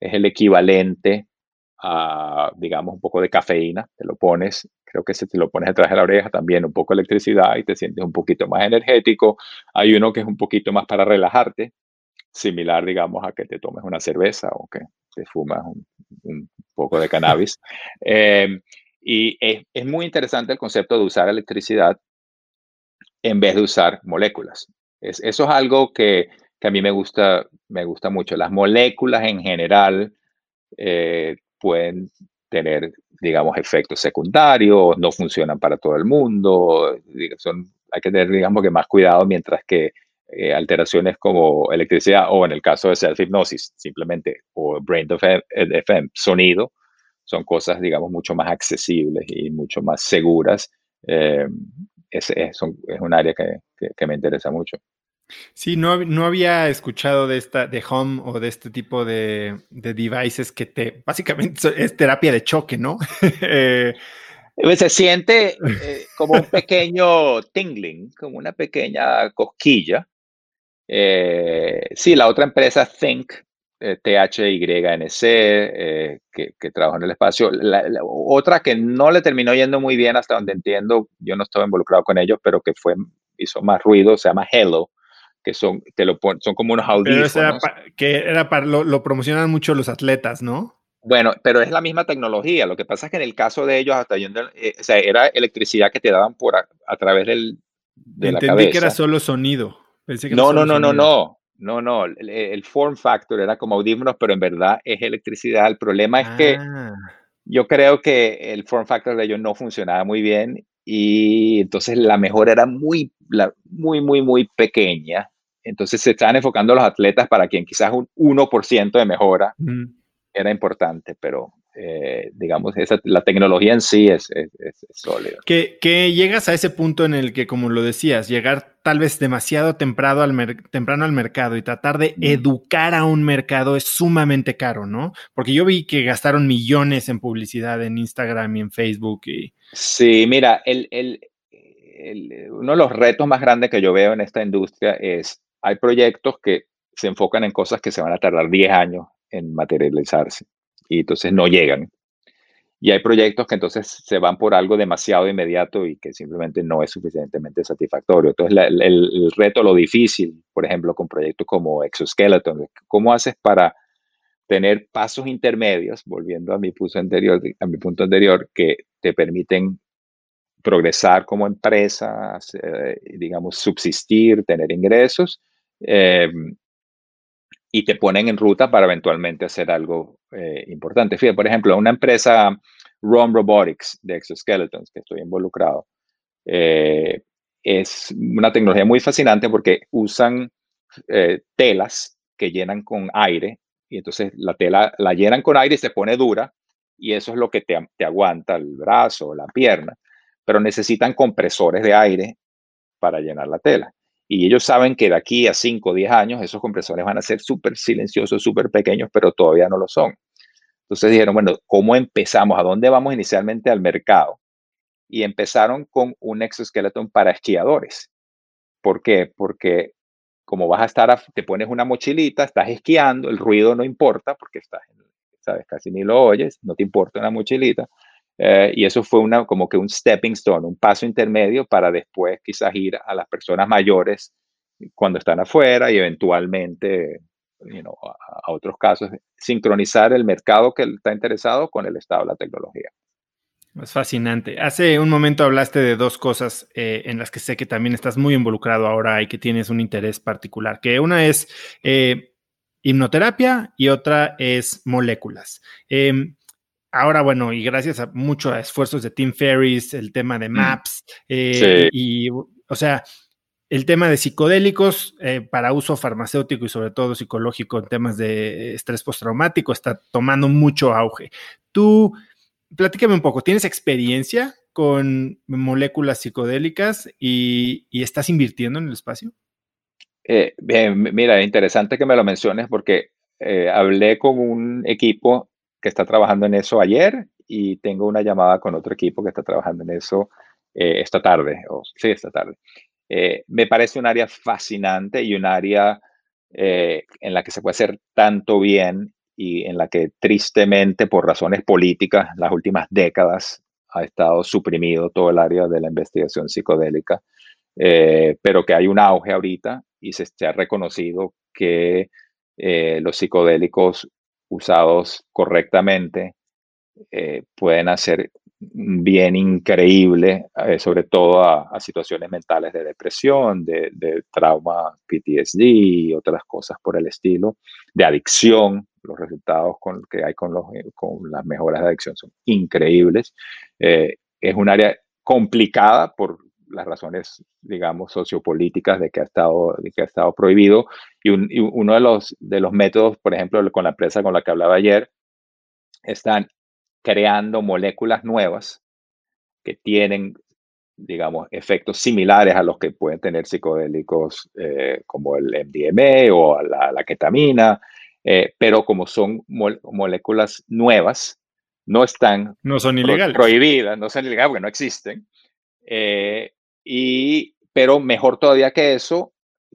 Es el equivalente a, digamos, un poco de cafeína. Te lo pones Creo que si te lo pones detrás de la oreja también un poco de electricidad y te sientes un poquito más energético. Hay uno que es un poquito más para relajarte, similar, digamos, a que te tomes una cerveza o que te fumas un, poco de cannabis. <laughs> Em, y es, muy interesante el concepto de usar electricidad en vez de usar moléculas. Es, eso es algo que, que, a mí me gusta, me gusta mucho. Las moléculas en general eh, pueden tener, digamos, efectos secundarios, no funcionan para todo el mundo, son, hay que tener, digamos, que más cuidado mientras que eh, alteraciones como electricidad o en el caso de self-hipnosis, simplemente, o brain FM, sonido, son cosas, digamos, mucho más accesibles y mucho más seguras. Eh, es, es, un área que, que me interesa mucho. Sí, no, no había escuchado de esta, de home o de este tipo de, de devices que te, básicamente es terapia de choque, ¿no? <laughs> Eh, se siente <laughs> eh, como un pequeño tingling, como una pequeña cosquilla. Eh, sí, la otra empresa Think, THYNC, que, que trabaja en el espacio. La, otra que no le terminó yendo muy bien hasta donde entiendo, yo no estaba involucrado con ellos, pero que fue, hizo más ruido, se llama Hello que son, te lo son como unos audífonos. Era que era para, lo, promocionan mucho los atletas, ¿no? Bueno, pero es la misma tecnología. Lo que pasa es que en el caso de ellos, hasta yendo, eh, o sea, era electricidad que te daban por a, través del, de Entendí la cabeza. que era solo sonido. no, no, no, no, no, no, no. El, form factor era como audífonos, pero en verdad es electricidad. El problema es que ah. yo creo que el form factor de ellos no funcionaba muy bien y entonces la mejora era muy, muy, muy, muy pequeña entonces se estaban enfocando los atletas para quien quizás un 1% de mejora era importante, pero eh, digamos, esa, la tecnología en sí es, es, sólida. Que, que, llegas a ese punto en el que, como lo decías, llegar tal vez demasiado temprano al, temprano al mercado y tratar de educar a un mercado es sumamente caro, ¿no? Porque yo vi que gastaron millones en publicidad en Instagram y en Facebook. Y... Sí, mira, el, el, uno de los retos más grandes que yo veo en esta industria es hay proyectos que se enfocan en cosas que se van a tardar 10 años en materializarse y entonces no llegan. Y hay proyectos que entonces se van por algo demasiado inmediato y que simplemente no es suficientemente satisfactorio. Entonces, el, reto, lo difícil, por ejemplo, con proyectos como Exoskeleton, ¿cómo haces para tener pasos intermedios, volviendo a mi punto anterior, a mi punto anterior que te permiten progresar como empresa, eh, digamos, subsistir, tener ingresos, eh, y te ponen en ruta para eventualmente hacer algo eh, importante. Fíjate, por ejemplo, una empresa, ROM Robotics, de exoskeletons, que estoy involucrado, eh, es una tecnología muy fascinante porque usan telas que llenan con aire y entonces la tela la llenan con aire y se pone dura y eso es lo que te, te aguanta el brazo la pierna, pero necesitan compresores de aire para llenar la tela. Y ellos saben que de aquí a 5 o 10 años esos compresores van a ser súper silenciosos, súper pequeños, pero todavía no lo son. Entonces dijeron, bueno, ¿cómo empezamos? ¿A dónde vamos inicialmente al mercado? Y empezaron con un exoskeleton para esquiadores. ¿Por qué? Porque como vas a estar, te pones una mochilita, estás esquiando, el ruido no importa porque estás, sabes, casi ni lo oyes, no te importa una mochilita. Eh, y eso fue una, como que un stepping stone, un paso intermedio para después quizás ir a las personas mayores cuando están afuera y eventualmente a, otros casos, sincronizar el mercado que está interesado con el estado de la tecnología. Es fascinante. Hace un momento hablaste de dos cosas eh, en las que sé que también estás muy involucrado ahora y que tienes un interés particular, que una es eh, hipnoterapia y otra es moléculas. Em, ahora, bueno, y gracias a muchos esfuerzos de Tim Ferris, el tema de mm. MAPS, eh, y, o sea, el tema de psicodélicos para uso farmacéutico y sobre todo psicológico en temas de estrés postraumático está tomando mucho auge. Tú platícame un poco, ¿tienes experiencia con moléculas psicodélicas y, estás invirtiendo en el espacio? Eh, bien, mira, interesante que me lo menciones porque eh, hablé con un equipo que está trabajando en eso ayer y tengo una llamada con otro equipo que está trabajando en eso eh, esta tarde, o sí, esta tarde. me parece un área fascinante y un área en la que se puede hacer tanto bien y en la que tristemente por razones políticas las últimas décadas ha estado suprimido todo el área de la investigación psicodélica, eh, pero que hay un auge ahorita y se, ha reconocido que eh, los psicodélicos usados correctamente eh, pueden hacer bien increíble, eh, sobre todo a, situaciones mentales de depresión, de, trauma PTSD y otras cosas por el estilo, de adicción. Los resultados con, que hay con, los, con las mejoras de adicción son increíbles. Eh, es un área complicada por las razones, digamos, sociopolíticas de que ha estado, de que ha estado prohibido. Y, y, uno de los, de los métodos, por ejemplo, con la empresa con la que hablaba ayer, están creando moléculas nuevas que tienen, digamos, efectos similares a los que pueden tener psicodélicos eh, como el MDMA o la, ketamina, eh, pero como son moléculas nuevas, no están no son ilegales. prohibidas, no son ilegales porque no existen. Eh, y, pero mejor todavía que eso,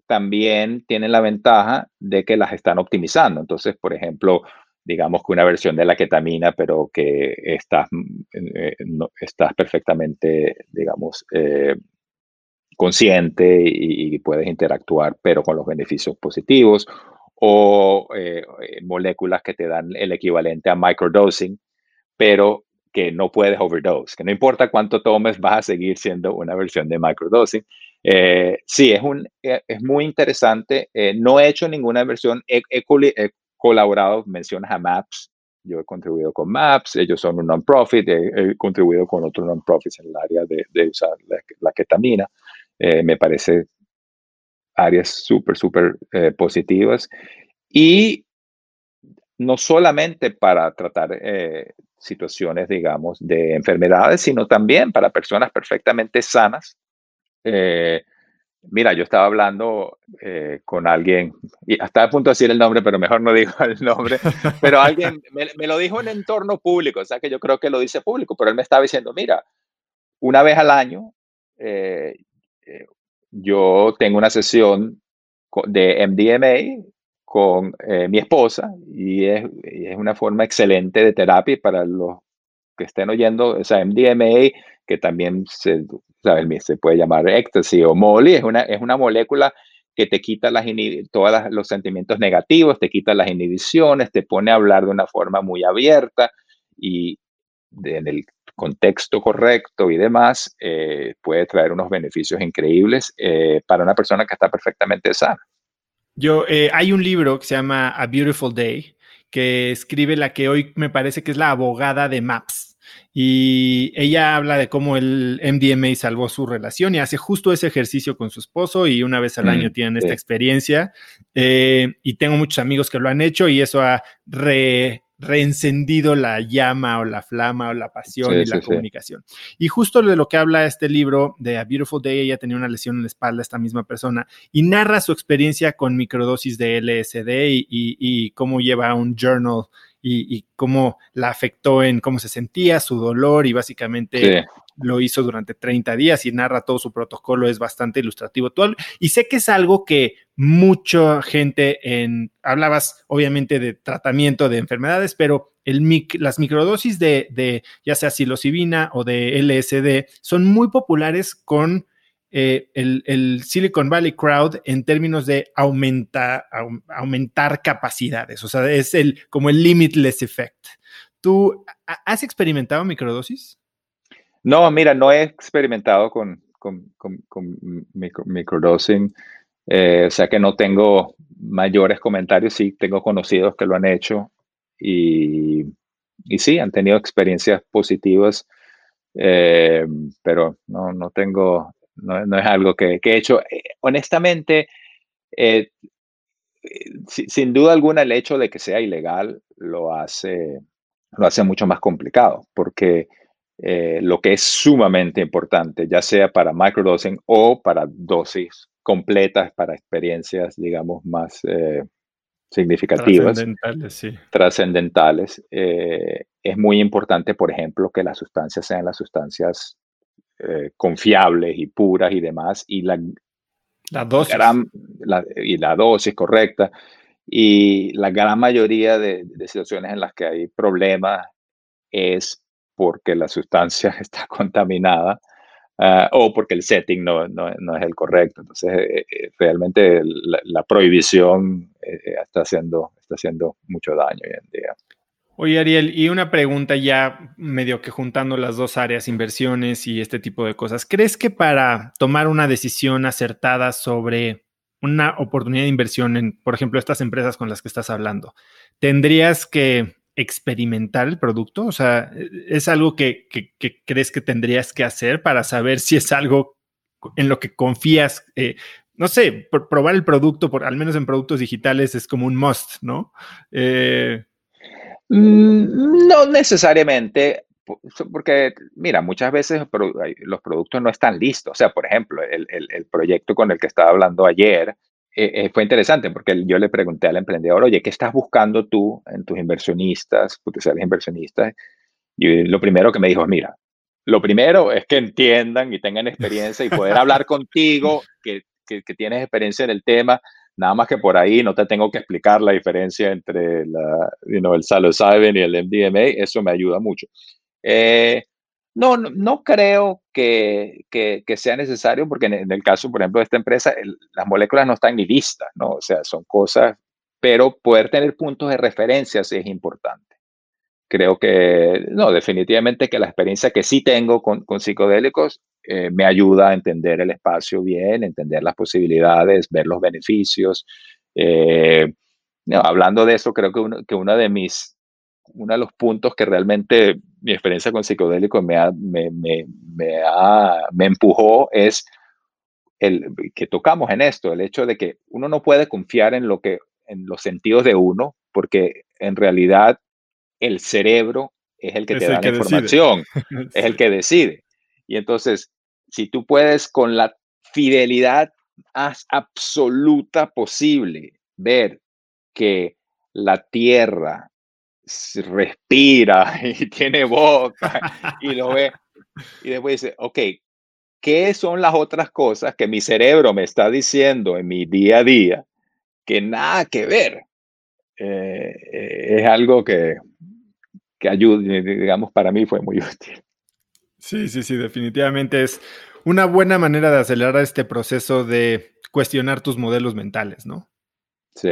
también tienen la ventaja de que las están optimizando. Entonces, por ejemplo, digamos que una versión de la ketamina, pero que estás, eh, estás perfectamente, digamos, eh, consciente y, puedes interactuar, pero con los beneficios positivos, o eh, moléculas que te dan el equivalente a microdosing, pero que no puedes overdose, que no importa cuánto tomes, vas a seguir siendo una versión de microdosing. sí, es, un, es muy interesante. no he hecho ninguna versión. He, colaborado, mencionas a MAPS, yo he contribuido con MAPS, ellos son un non-profit, he, contribuido con otros non-profits en el área de, usar la, ketamina. Eh, me parece áreas súper, súper eh, positivas. Y no solamente para tratar eh, situaciones, digamos, de enfermedades, sino también para personas perfectamente sanas. Mira, yo estaba hablando eh, con alguien, y hasta a punto de decir el nombre, pero mejor no digo el nombre, pero alguien <laughs> me, lo dijo en entorno público, o sea que yo creo que lo dice público, pero él me estaba diciendo, mira, una vez al año eh, eh, yo tengo una sesión de MDMA con mi esposa y es, es, una forma excelente de terapia para los que estén oyendo, o sea, MDMA, que también se se puede llamar éxtasis o molly, es una, es una molécula que te quita las todos los sentimientos negativos, te quita las inhibiciones, te pone a hablar de una forma muy abierta y en el contexto correcto y demás, eh, puede traer unos beneficios increíbles eh, para una persona que está perfectamente sana. Yo, eh, hay un libro que se llama A Beautiful Day, que escribe la que hoy me parece que es la abogada de MAPS y ella habla de cómo el MDMA salvó su relación y hace justo ese ejercicio con su esposo y una vez al mm, año tienen esta experiencia. Eh, y tengo muchos amigos que lo han hecho y eso ha reencendido la llama o la flama o la pasión y la comunicación. Y justo de lo que habla este libro de A Beautiful Day, ella tenía una lesión en la espalda, esta misma persona, y narra su experiencia con microdosis de LSD y, y cómo lleva un journal y, cómo la afectó en cómo se sentía, su dolor y básicamente lo hizo durante 30 días y narra todo su protocolo, es bastante ilustrativo. Y sé que es algo que mucha gente en, hablabas obviamente de tratamiento de enfermedades, pero el las microdosis de, de ya sea psilocibina o de LSD son muy populares con eh, el, Silicon Valley Crowd en términos de aumentar capacidades. O sea, es el, como el limitless effect. ¿Tú has experimentado microdosis? No, mira, no he experimentado con, microdosing. Eh, o sea que no tengo mayores comentarios. Sí, tengo conocidos que lo han hecho y, y sí, han tenido experiencias positivas. Eh, pero no, no tengo no, es algo que, he hecho. Eh, honestamente, eh, sin duda alguna el hecho de que sea ilegal lo hace, lo hace mucho más complicado, porque eh, lo que es sumamente importante, ya sea para microdosing o para dosis completas, para experiencias, digamos, más significativas, trascendentales, sí. trascendentales es muy importante, por ejemplo, que las sustancias sean las sustancias eh, confiables y puras y demás, y la, la dosis. y la dosis correcta. Y la gran mayoría de, situaciones en las que hay problemas es porque la sustancia <laughs> está contaminada ah, o porque el setting no, no, no, es el correcto. Entonces, eh, eh, realmente la, prohibición está, haciendo, está haciendo mucho daño hoy en día. Oye, Ariel, y una pregunta ya medio que juntando las dos áreas, inversiones y este tipo de cosas. ¿Crees que para tomar una decisión acertada sobre una oportunidad de inversión en, por ejemplo, estas empresas con las que estás hablando, tendrías que experimentar el producto? O sea, ¿es algo que, crees que tendrías que hacer para saber si es algo en lo que confías? Eh, no sé, probar el producto, por, al menos en productos digitales, es como un must, ¿no? Eh, no necesariamente, porque mira, muchas veces los productos no están listos. O sea, por ejemplo, el, proyecto con el que estaba hablando ayer eh, eh, fue interesante porque yo le pregunté al emprendedor, oye, ¿qué estás buscando tú en tus inversionistas, potenciales inversionistas? Y lo primero que me dijo es, mira, lo primero es que entiendan y tengan experiencia y poder hablar <laughs> contigo, que, que, que tienes experiencia en el tema, Nada más que por ahí no te tengo que explicar la diferencia entre la, you know, el psilocybin y el MDMA, eso me ayuda mucho. Eh, no, no, creo que, que, sea necesario porque en, el caso, por ejemplo, de esta empresa, las moléculas no están ni listas, ¿no? O sea, son cosas, pero poder tener puntos de referencia es importante. Creo que, no, definitivamente que la experiencia que sí tengo con, con psicodélicos eh, me ayuda a entender el espacio bien, entender las posibilidades, ver los beneficios. Eh, hablando de eso, creo que uno, que una de mis, uno de los puntos que realmente mi experiencia con psicodélicos me, me, me, me, empujó es el que tocamos en esto, el hecho de que uno no puede confiar en lo que en los sentidos de uno, porque en realidad el cerebro es el que te da la información, <laughs> es el que decide. Y entonces, si tú puedes con la fidelidad absoluta posible ver que la tierra respira <laughs> y tiene boca y lo ve, y después dice, ok, ¿qué son las otras cosas que mi cerebro me está diciendo en mi día a día que nada que ver? Eh, eh, es algo que, que ayuda, digamos, para mí fue muy <laughs> útil. Sí, sí, sí, definitivamente es una buena manera de acelerar este proceso de cuestionar tus modelos mentales, ¿no? Sí.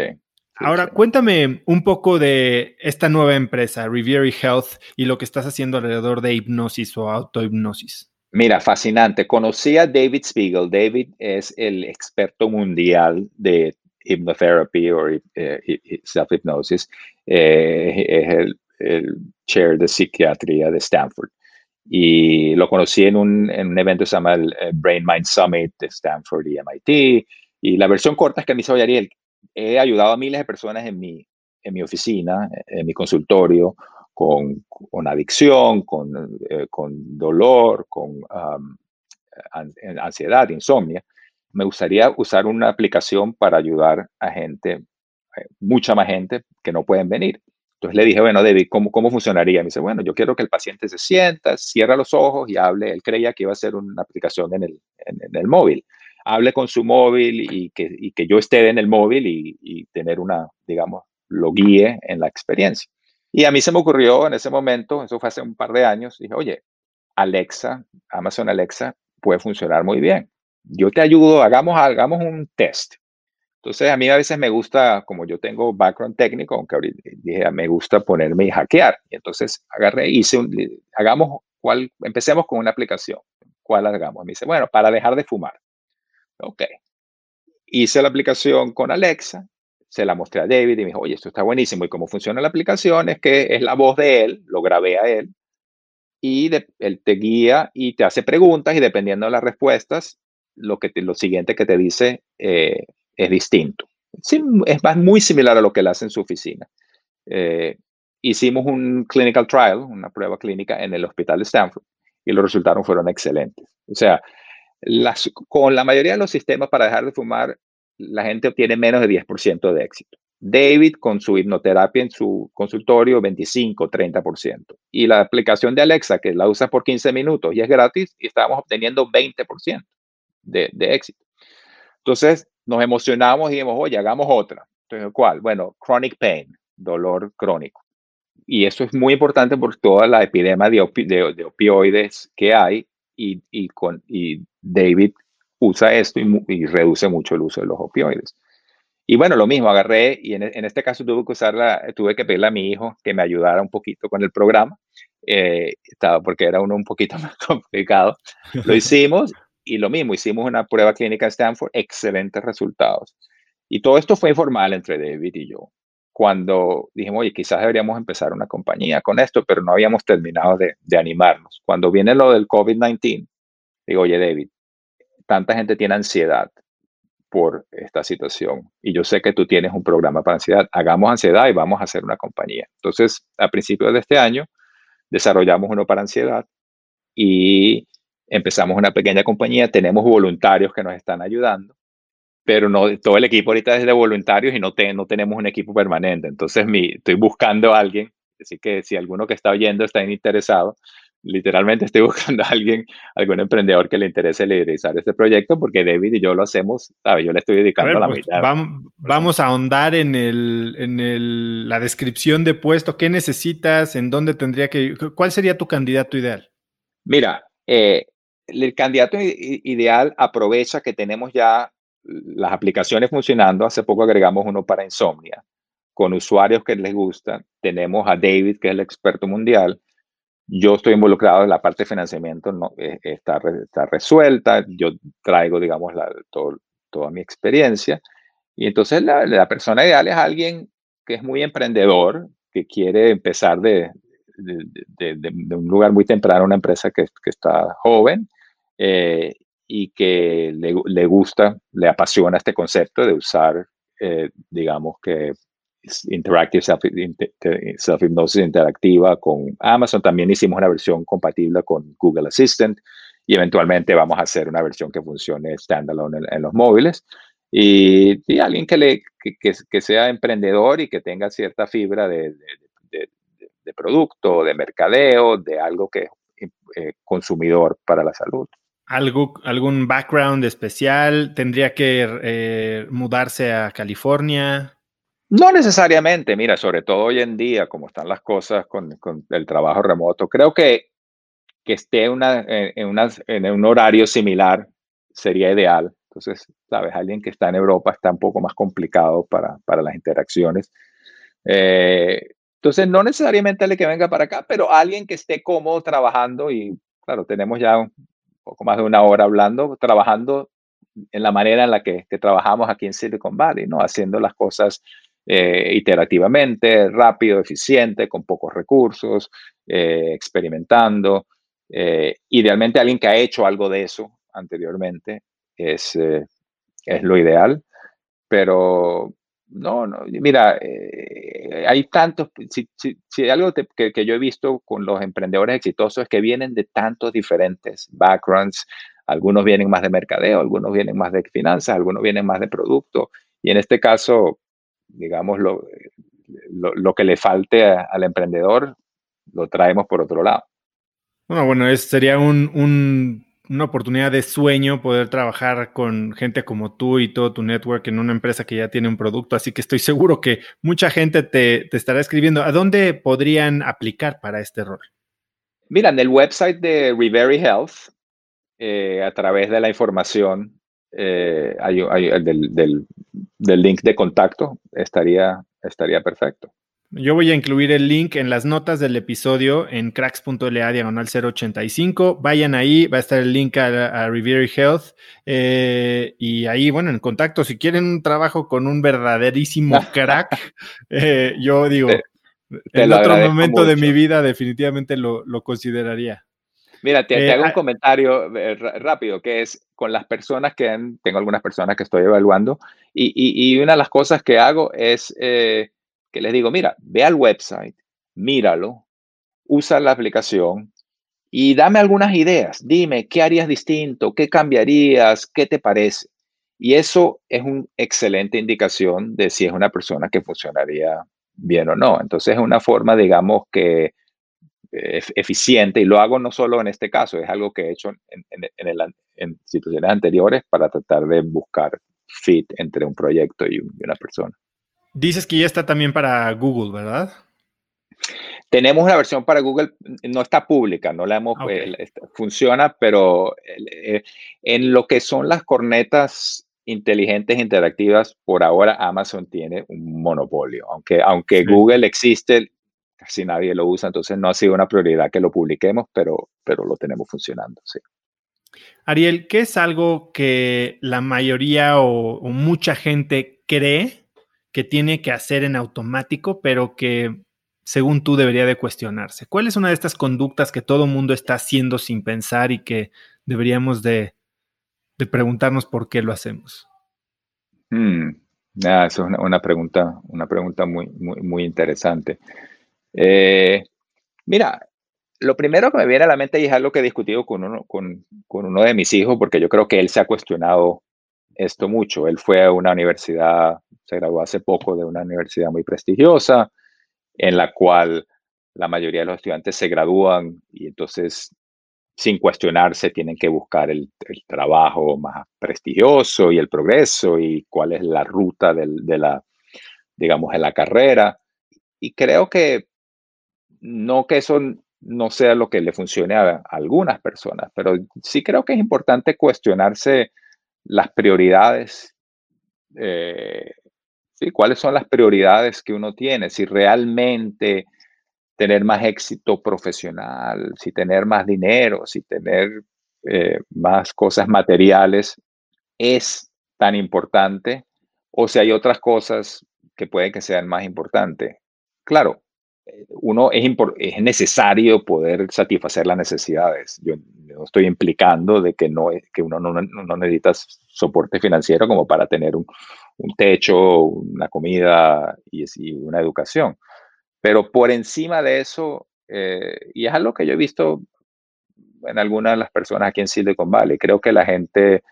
Ahora, cuéntame un poco de esta nueva empresa, Riviera Health, y lo que estás haciendo alrededor de hipnosis o autohipnosis. Mira, fascinante. Conocí a David Spiegel. David es el experto mundial de hypnotherapy o eh, self-hypnosis. Eh, es el, el chair de psiquiatría de Stanford. Y lo conocí en un, en un evento que se llama el eh, Brain Mind Summit de Stanford y MIT. Y la versión corta es que me dice, Ariel, he ayudado a miles de personas en mi, en mi oficina, en mi consultorio, con, con adicción, con, eh, con, dolor, con ansiedad, insomnia. Me gustaría usar una aplicación para ayudar a gente, eh, mucha más gente que no pueden venir. Entonces le dije, bueno, David, ¿cómo, ¿cómo funcionaría? Me dice, bueno, yo quiero que el paciente se sienta, cierra los ojos y hable. Él creía que iba a ser una aplicación en el, en, el móvil. Hable con su móvil y que, y que yo esté en el móvil y, y, tener una, digamos, lo guíe en la experiencia. Y a mí se me ocurrió en ese momento, eso fue hace un par de años, dije, oye, Alexa, Amazon Alexa puede funcionar muy bien. Yo te ayudo, hagamos, hagamos un test. Entonces, a mí a veces me gusta, como yo tengo background técnico, aunque ahorita dije, me gusta ponerme y hackear. Y entonces agarré, hice un, hagamos, cuál, empecemos con una aplicación. ¿Cuál hagamos? Me dice, bueno, para dejar de fumar. Ok. Hice la aplicación con Alexa, se la mostré a David y me dijo, oye, esto está buenísimo. Y cómo funciona la aplicación es que es la voz de él, lo grabé a él, y él te guía y te hace preguntas y dependiendo de las respuestas, lo, que lo siguiente que te dice eh, es distinto. es más, muy similar a lo que él hace en su oficina. Eh, hicimos un clinical trial, una prueba clínica en el hospital de Stanford y los resultados fueron excelentes. O sea, las, con la mayoría de los sistemas para dejar de fumar, la gente obtiene menos de 10% de éxito. David con su hipnoterapia en su consultorio 25, 30%. Y la aplicación de Alexa, que la usa por 15 minutos y es gratis, y estábamos obteniendo 20% de, de éxito. Entonces nos emocionamos y dijimos, oye, hagamos otra. Entonces, ¿cuál? Bueno, chronic pain, dolor crónico. Y eso es muy importante por toda la epidemia de, de, opioides que hay y, y, con, y David usa esto y, y, reduce mucho el uso de los opioides. Y bueno, lo mismo, agarré y en, en, este caso tuve que usarla, tuve que pedirle a mi hijo que me ayudara un poquito con el programa, eh, estaba, porque era uno un poquito <laughs> más complicado. Lo hicimos y lo mismo, hicimos una prueba clínica en Stanford, excelentes resultados. Y todo esto fue informal entre David y yo. Cuando dijimos, oye, quizás deberíamos empezar una compañía con esto, pero no habíamos terminado de, de animarnos. Cuando viene lo del COVID-19, digo, oye, David, tanta gente tiene ansiedad por esta situación. Y yo sé que tú tienes un programa para ansiedad. Hagamos ansiedad y vamos a hacer una compañía. Entonces, a principios de este año, desarrollamos uno para ansiedad y empezamos una pequeña compañía, tenemos voluntarios que nos están ayudando, pero no todo el equipo ahorita es de voluntarios y no, no tenemos un equipo permanente. Entonces, mi, estoy buscando a alguien, así que si alguno que está oyendo está interesado, literalmente estoy <laughs> buscando a alguien, algún emprendedor que le interese liderizar este proyecto, porque David y yo lo hacemos, ¿sabes? Yo le estoy dedicando a, la pues, mitad. Vamos, vamos, a ahondar en, el, en el, la descripción de puesto, qué necesitas, en dónde tendría que, cuál sería tu candidato ideal. Mira, eh, el candidato ideal aprovecha que tenemos ya las aplicaciones funcionando. Hace poco agregamos uno para insomnia, con usuarios que les gustan. Tenemos a David, que es el experto mundial. Yo estoy involucrado en la parte de financiamiento, no, eh, está, está resuelta. Yo traigo, digamos, la, toda mi experiencia. Y entonces la, la persona ideal es alguien que es muy emprendedor, que quiere empezar de, de, de, un lugar muy temprano, una empresa que, que está joven eh, y que le, le, gusta, le apasiona este concepto de usar, eh, digamos que Interactive Self-Hypnosis interactiva con Amazon. También hicimos una versión compatible con Google Assistant y eventualmente vamos a hacer una versión que funcione standalone en, en los móviles. Y, y, alguien que, le, que, que, sea emprendedor y que tenga cierta fibra de, de, de, de producto, de mercadeo, de algo que es eh, consumidor para la salud. ¿Algo, ¿Algún background especial? ¿Tendría que eh, mudarse a California? No necesariamente, mira, sobre todo hoy en día, como están las cosas con, con el trabajo remoto, creo que que esté una, en, una, en un horario similar sería ideal. Entonces, sabes, alguien que está en Europa está un poco más complicado para, para las interacciones. Eh, entonces, no necesariamente alguien que venga para acá, pero alguien que esté cómodo trabajando y, claro, tenemos ya poco más de una hora hablando, trabajando en la manera en la que, que trabajamos aquí en Silicon Valley, ¿no? Haciendo las cosas eh, iterativamente, rápido, eficiente, con pocos recursos, eh, experimentando. Eh, idealmente alguien que ha hecho algo de eso anteriormente es, eh, es lo ideal, pero no, no, mira, eh, hay tantos, si, si, si algo que, que, yo he visto con los emprendedores exitosos es que vienen de tantos diferentes backgrounds, algunos vienen más de mercadeo, algunos vienen más de finanzas, algunos vienen más de producto, y en este caso, digamos, lo, lo, que le falte al emprendedor lo traemos por otro lado. Bueno, bueno, es, sería un, una oportunidad de sueño poder trabajar con gente como tú y todo tu network en una empresa que ya tiene un producto, así que estoy seguro que mucha gente te, te estará escribiendo. ¿A dónde podrían aplicar para este rol? Mira, en el website de Revery Health, eh, a través de la información eh, del, link de contacto, estaría, estaría perfecto. Yo voy a incluir el link en las notas del episodio en cracks.la diagonal 085. Vayan ahí, va a estar el link a, a Health. Eh, y ahí, bueno, en contacto, si quieren un trabajo con un verdaderísimo <laughs> crack, yo digo, en otro momento de mi vida definitivamente lo, consideraría. Mira, te, eh, hago un ah, comentario eh, rápido, que es con las personas que tengo algunas personas que estoy evaluando, y, una de las cosas que hago es eh, les digo, mira, ve al website, míralo, usa la aplicación y dame algunas ideas. Dime, ¿qué harías distinto? ¿Qué cambiarías? ¿Qué te parece? Y eso es una excelente indicación de si es una persona que funcionaría bien o no. Entonces es una forma, digamos, que es eficiente y lo hago no solo en este caso, es algo que he hecho en, en, situaciones anteriores para tratar de buscar fit entre un proyecto y, una persona. Dices que ya está también para Google, ¿verdad? Tenemos una versión para Google, no está pública, no la hemos, eh, funciona, pero eh, en lo que son las cornetas inteligentes interactivas, por ahora Amazon tiene un monopolio. Aunque, aunque Google existe, casi nadie lo usa, entonces no ha sido una prioridad que lo publiquemos, pero, pero lo tenemos funcionando, sí. Ariel, ¿qué es algo que la mayoría o, mucha gente cree que tiene que hacer en automático, pero que según tú debería de cuestionarse? ¿Cuál es una de estas conductas que todo mundo está haciendo sin pensar y que deberíamos de preguntarnos por qué lo hacemos? Hmm. Ah, es una, pregunta, una pregunta muy, muy, interesante. Eh, mira, lo primero que me viene a la mente y es algo que he discutido con, uno de mis hijos, porque yo creo que él se ha cuestionado esto mucho. Él fue a una universidad, se graduó hace poco de una universidad muy prestigiosa, en la cual la mayoría de los estudiantes se gradúan y entonces sin cuestionarse, tienen que buscar el, trabajo más prestigioso y el progreso y cuál es la ruta de la, digamos, de la carrera. Y creo que no que eso no sea lo que le funcione a, algunas personas, pero sí creo que es importante cuestionarse las prioridades, eh, cuáles son las prioridades que uno tiene, si realmente tener más éxito profesional, si tener más dinero, si tener eh, más cosas materiales es tan importante o si hay otras cosas que pueden que sean más importantes. Claro, uno es, es necesario poder satisfacer las necesidades. Yo no estoy implicando de que, no, que uno no, necesita soporte financiero como para tener un, techo, una comida y, y una educación. Pero por encima de eso, eh, y es algo que yo he visto en algunas de las personas aquí en Silicon Valley, creo que la gente,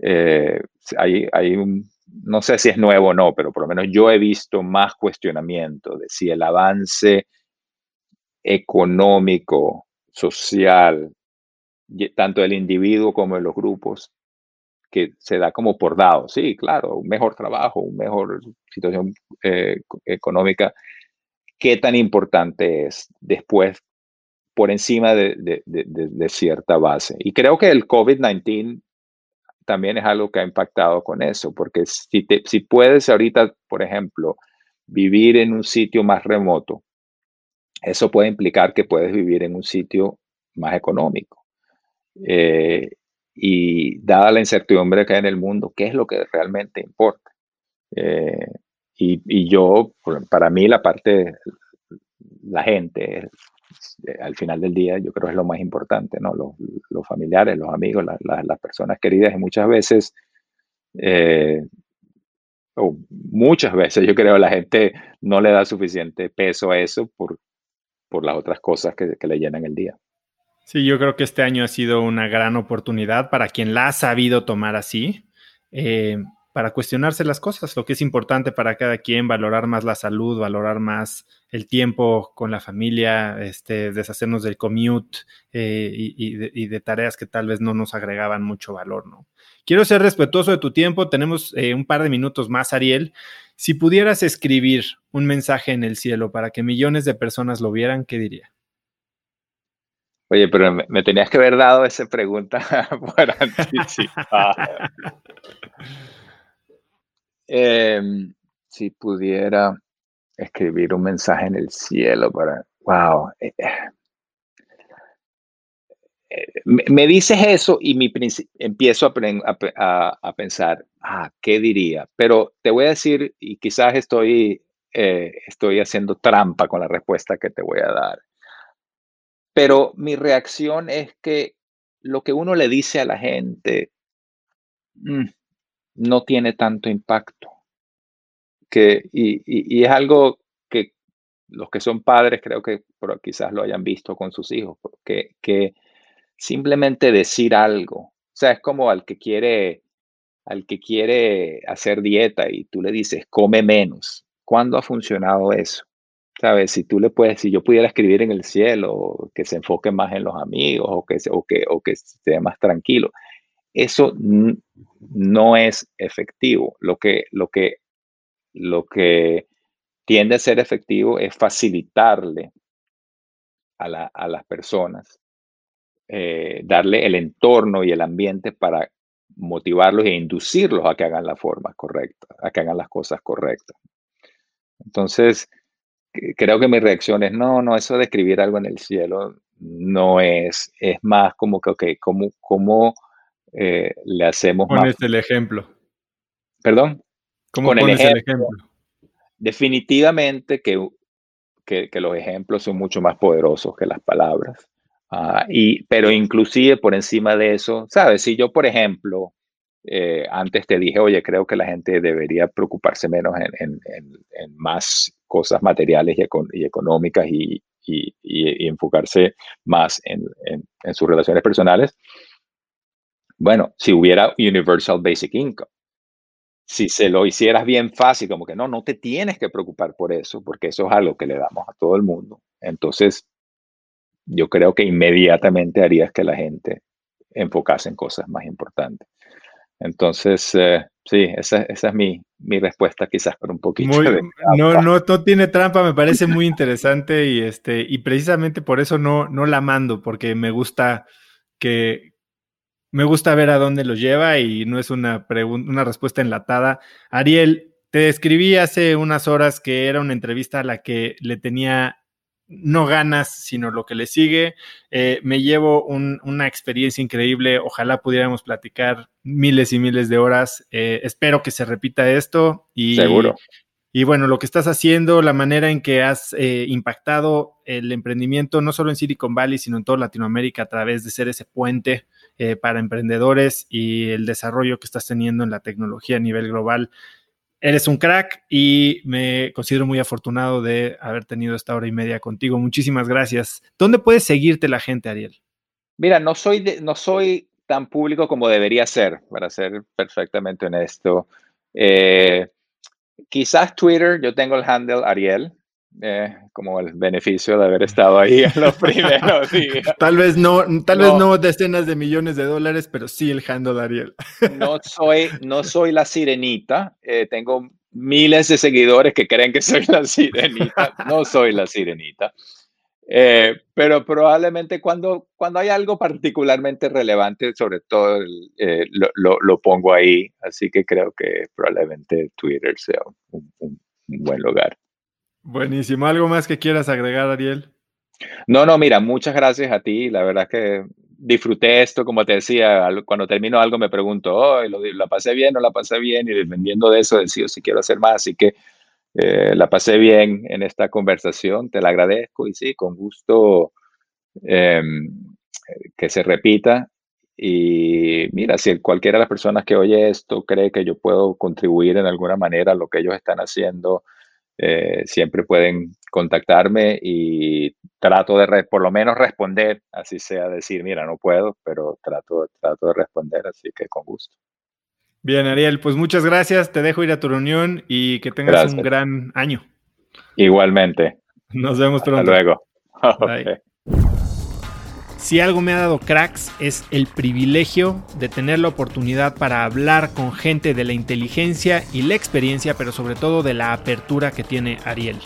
eh, hay, hay un, no sé si es nuevo o no, pero por lo menos yo he visto más cuestionamiento de si el avance económico, social, tanto del individuo como de los grupos, que se da como por dado. Sí, claro, un mejor trabajo, una mejor situación eh, económica, qué tan importante es después por encima de, cierta base. Y creo que el COVID-19 también es algo que ha impactado con eso, porque si, si puedes ahorita, por ejemplo, vivir en un sitio más remoto, eso puede implicar que puedes vivir en un sitio más económico. Eh, y dada la incertidumbre que hay en el mundo, ¿qué es lo que realmente importa? Eh, y, yo, para mí, la parte, la gente, al final del día, yo creo que es lo más importante, ¿no? Los, familiares, los amigos, las personas queridas, y muchas veces, eh, o muchas veces, yo creo, la gente no le da suficiente peso a eso por, por las otras cosas que, le llenan el día. Sí, yo creo que este año ha sido una gran oportunidad para quien la ha sabido tomar así. Eh, para cuestionarse las cosas, lo que es importante para cada quien, valorar más la salud, valorar más el tiempo con la familia, este, deshacernos del commute eh, y, de, tareas que tal vez no nos agregaban mucho valor, ¿no? Quiero ser respetuoso de tu tiempo, tenemos eh, un par de minutos más, Ariel. Si pudieras escribir un mensaje en el cielo para que millones de personas lo vieran, ¿qué diría? Oye, pero me, tenías que haber dado esa pregunta <laughs> por anticipado. <laughs> Em, si pudiera escribir un mensaje en el cielo para, wow. Eh, eh, me, dices eso y mi empiezo a, a, pensar, ah, ¿qué diría? Pero te voy a decir, y quizás estoy, eh, estoy haciendo trampa con la respuesta que te voy a dar. Pero mi reacción es que lo que uno le dice a la gente mm, no tiene tanto impacto. Que, y, es algo que los que son padres creo que quizás lo hayan visto con sus hijos, porque que simplemente decir algo, o sea, es como al que quiere, al que quiere hacer dieta y tú le dices, come menos. ¿Cuándo ha funcionado eso? ¿Sabes? Si tú le puedes, si yo pudiera escribir en el cielo, que se enfoque más en los amigos o que, o que, o que esté más tranquilo, eso no es efectivo. Lo que, lo que, lo que tiende a ser efectivo es facilitarle a, la, a las personas eh, darle el entorno y el ambiente para motivarlos e inducirlos a que hagan la forma correcta, a que hagan las cosas correctas. Entonces, creo que mi reacción es, no, no, eso de escribir algo en el cielo no es, es más como que, ok, ¿cómo, cómo eh, le hacemos pones el ejemplo. ¿Perdón? ¿Cómo Con pones el ejemplo, Definitivamente que, que, que, los ejemplos son mucho más poderosos que las palabras. Ah, y, pero inclusive por encima de eso, ¿sabes? Si yo, por ejemplo, eh, antes te dije, oye, creo que la gente debería preocuparse menos en, en, más cosas materiales y, económicas y, y, enfocarse más en, sus relaciones personales. Bueno, si hubiera Universal Basic Income, si se lo hicieras bien fácil, como que no, no te tienes que preocupar por eso, porque eso es algo que le damos a todo el mundo. Entonces, yo creo que inmediatamente harías que la gente enfocase en cosas más importantes. Entonces, eh, sí, esa, esa es mi, mi, respuesta quizás por un poquito de no, no, no tiene trampa, me parece <laughs> muy interesante y, este, y precisamente por eso no, no la mando, porque me gusta que, me gusta ver a dónde lo lleva y no es una, una respuesta enlatada. Ariel, te escribí hace unas horas que era una entrevista a la que le tenía no ganas, sino lo que le sigue. Eh, me llevo una experiencia increíble. Ojalá pudiéramos platicar miles y miles de horas. Eh, espero que se repita esto. Y, Seguro. Y bueno, lo que estás haciendo, la manera en que has eh, impactado el emprendimiento, no solo en Silicon Valley, sino en toda Latinoamérica a través de ser ese puente para emprendedores y el desarrollo que estás teniendo en la tecnología a nivel global Eres un crack y me considero muy afortunado de haber tenido esta hora y media contigo. Muchísimas gracias. ¿Dónde puede seguirte la gente, Ariel? Mira, no soy, no soy tan público como debería ser, para ser perfectamente honesto. Eh, quizás Twitter, yo tengo el handle Ariel, eh, como el beneficio de haber estado ahí en los <laughs> primeros días. tal vez no, tal vez no decenas de millones de dólares, pero sí el handle Ariel. <laughs> no soy, no soy la sirenita. Eh, tengo miles de seguidores que creen que soy la sirenita. No soy la sirenita. Eh, pero probablemente cuando, cuando hay algo particularmente relevante, sobre todo lo, lo, pongo ahí. Así que creo que probablemente Twitter sea un buen lugar. Buenísimo. ¿Algo más que quieras agregar, Ariel? No, no, mira, muchas gracias a ti. La verdad que disfruté esto, como te decía, cuando termino algo me pregunto, oh, ¿la pasé bien o la pasé bien? Y dependiendo de eso decido si quiero hacer más. Así que eh, la pasé bien en esta conversación, te la agradezco y sí, con gusto em, que se repita. Y mira, si cualquiera de las personas que oye esto cree que yo puedo contribuir en alguna manera a lo que ellos están haciendo, eh, siempre pueden contactarme y trato de por lo menos responder, así sea decir, mira, no puedo, pero trato, trato de responder, así que con gusto. Bien, Ariel, pues muchas gracias. Te dejo ir a tu reunión y que tengas un gran año. Igualmente. Nos vemos pronto. Hasta luego. <laughs> Si algo me ha dado cracks es el privilegio de tener la oportunidad para hablar con gente de la inteligencia y la experiencia, pero sobre todo de la apertura que tiene Ariel.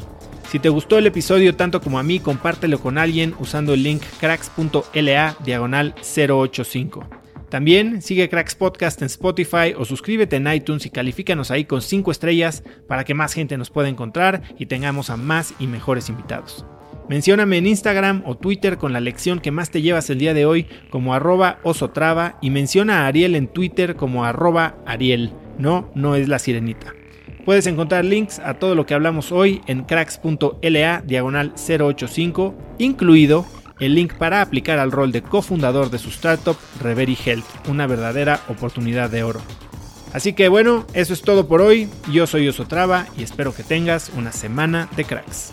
Si te gustó el episodio tanto como a mí, compártelo con alguien usando el link cracks.la diagonal 085. También sigue Cracks Podcast en Spotify o suscríbete en iTunes y califícanos ahí con 5 estrellas para que más gente nos pueda encontrar y tengamos a más y mejores invitados. Mencióname en Instagram o Twitter con la lección que más te llevas el día de hoy como arroba osotrava y menciona a Ariel en Twitter como arroba Ariel. No, no es la sirenita. Puedes encontrar links a todo lo que hablamos hoy en cracks.la diagonal 085, incluido el link para aplicar al rol de cofundador de su startup Reverie Health, una verdadera oportunidad de oro. Así que bueno, eso es todo por hoy. Yo soy Osotrava y espero que tengas una semana de cracks.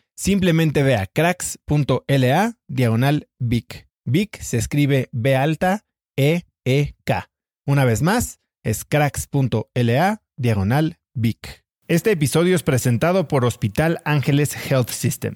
Simplemente ve a cracks.la diagonal Vic. Vic se escribe B alta E E K. Una vez más, es cracks.la diagonal Vic. Este episodio es presentado por Hospital Ángeles Health System.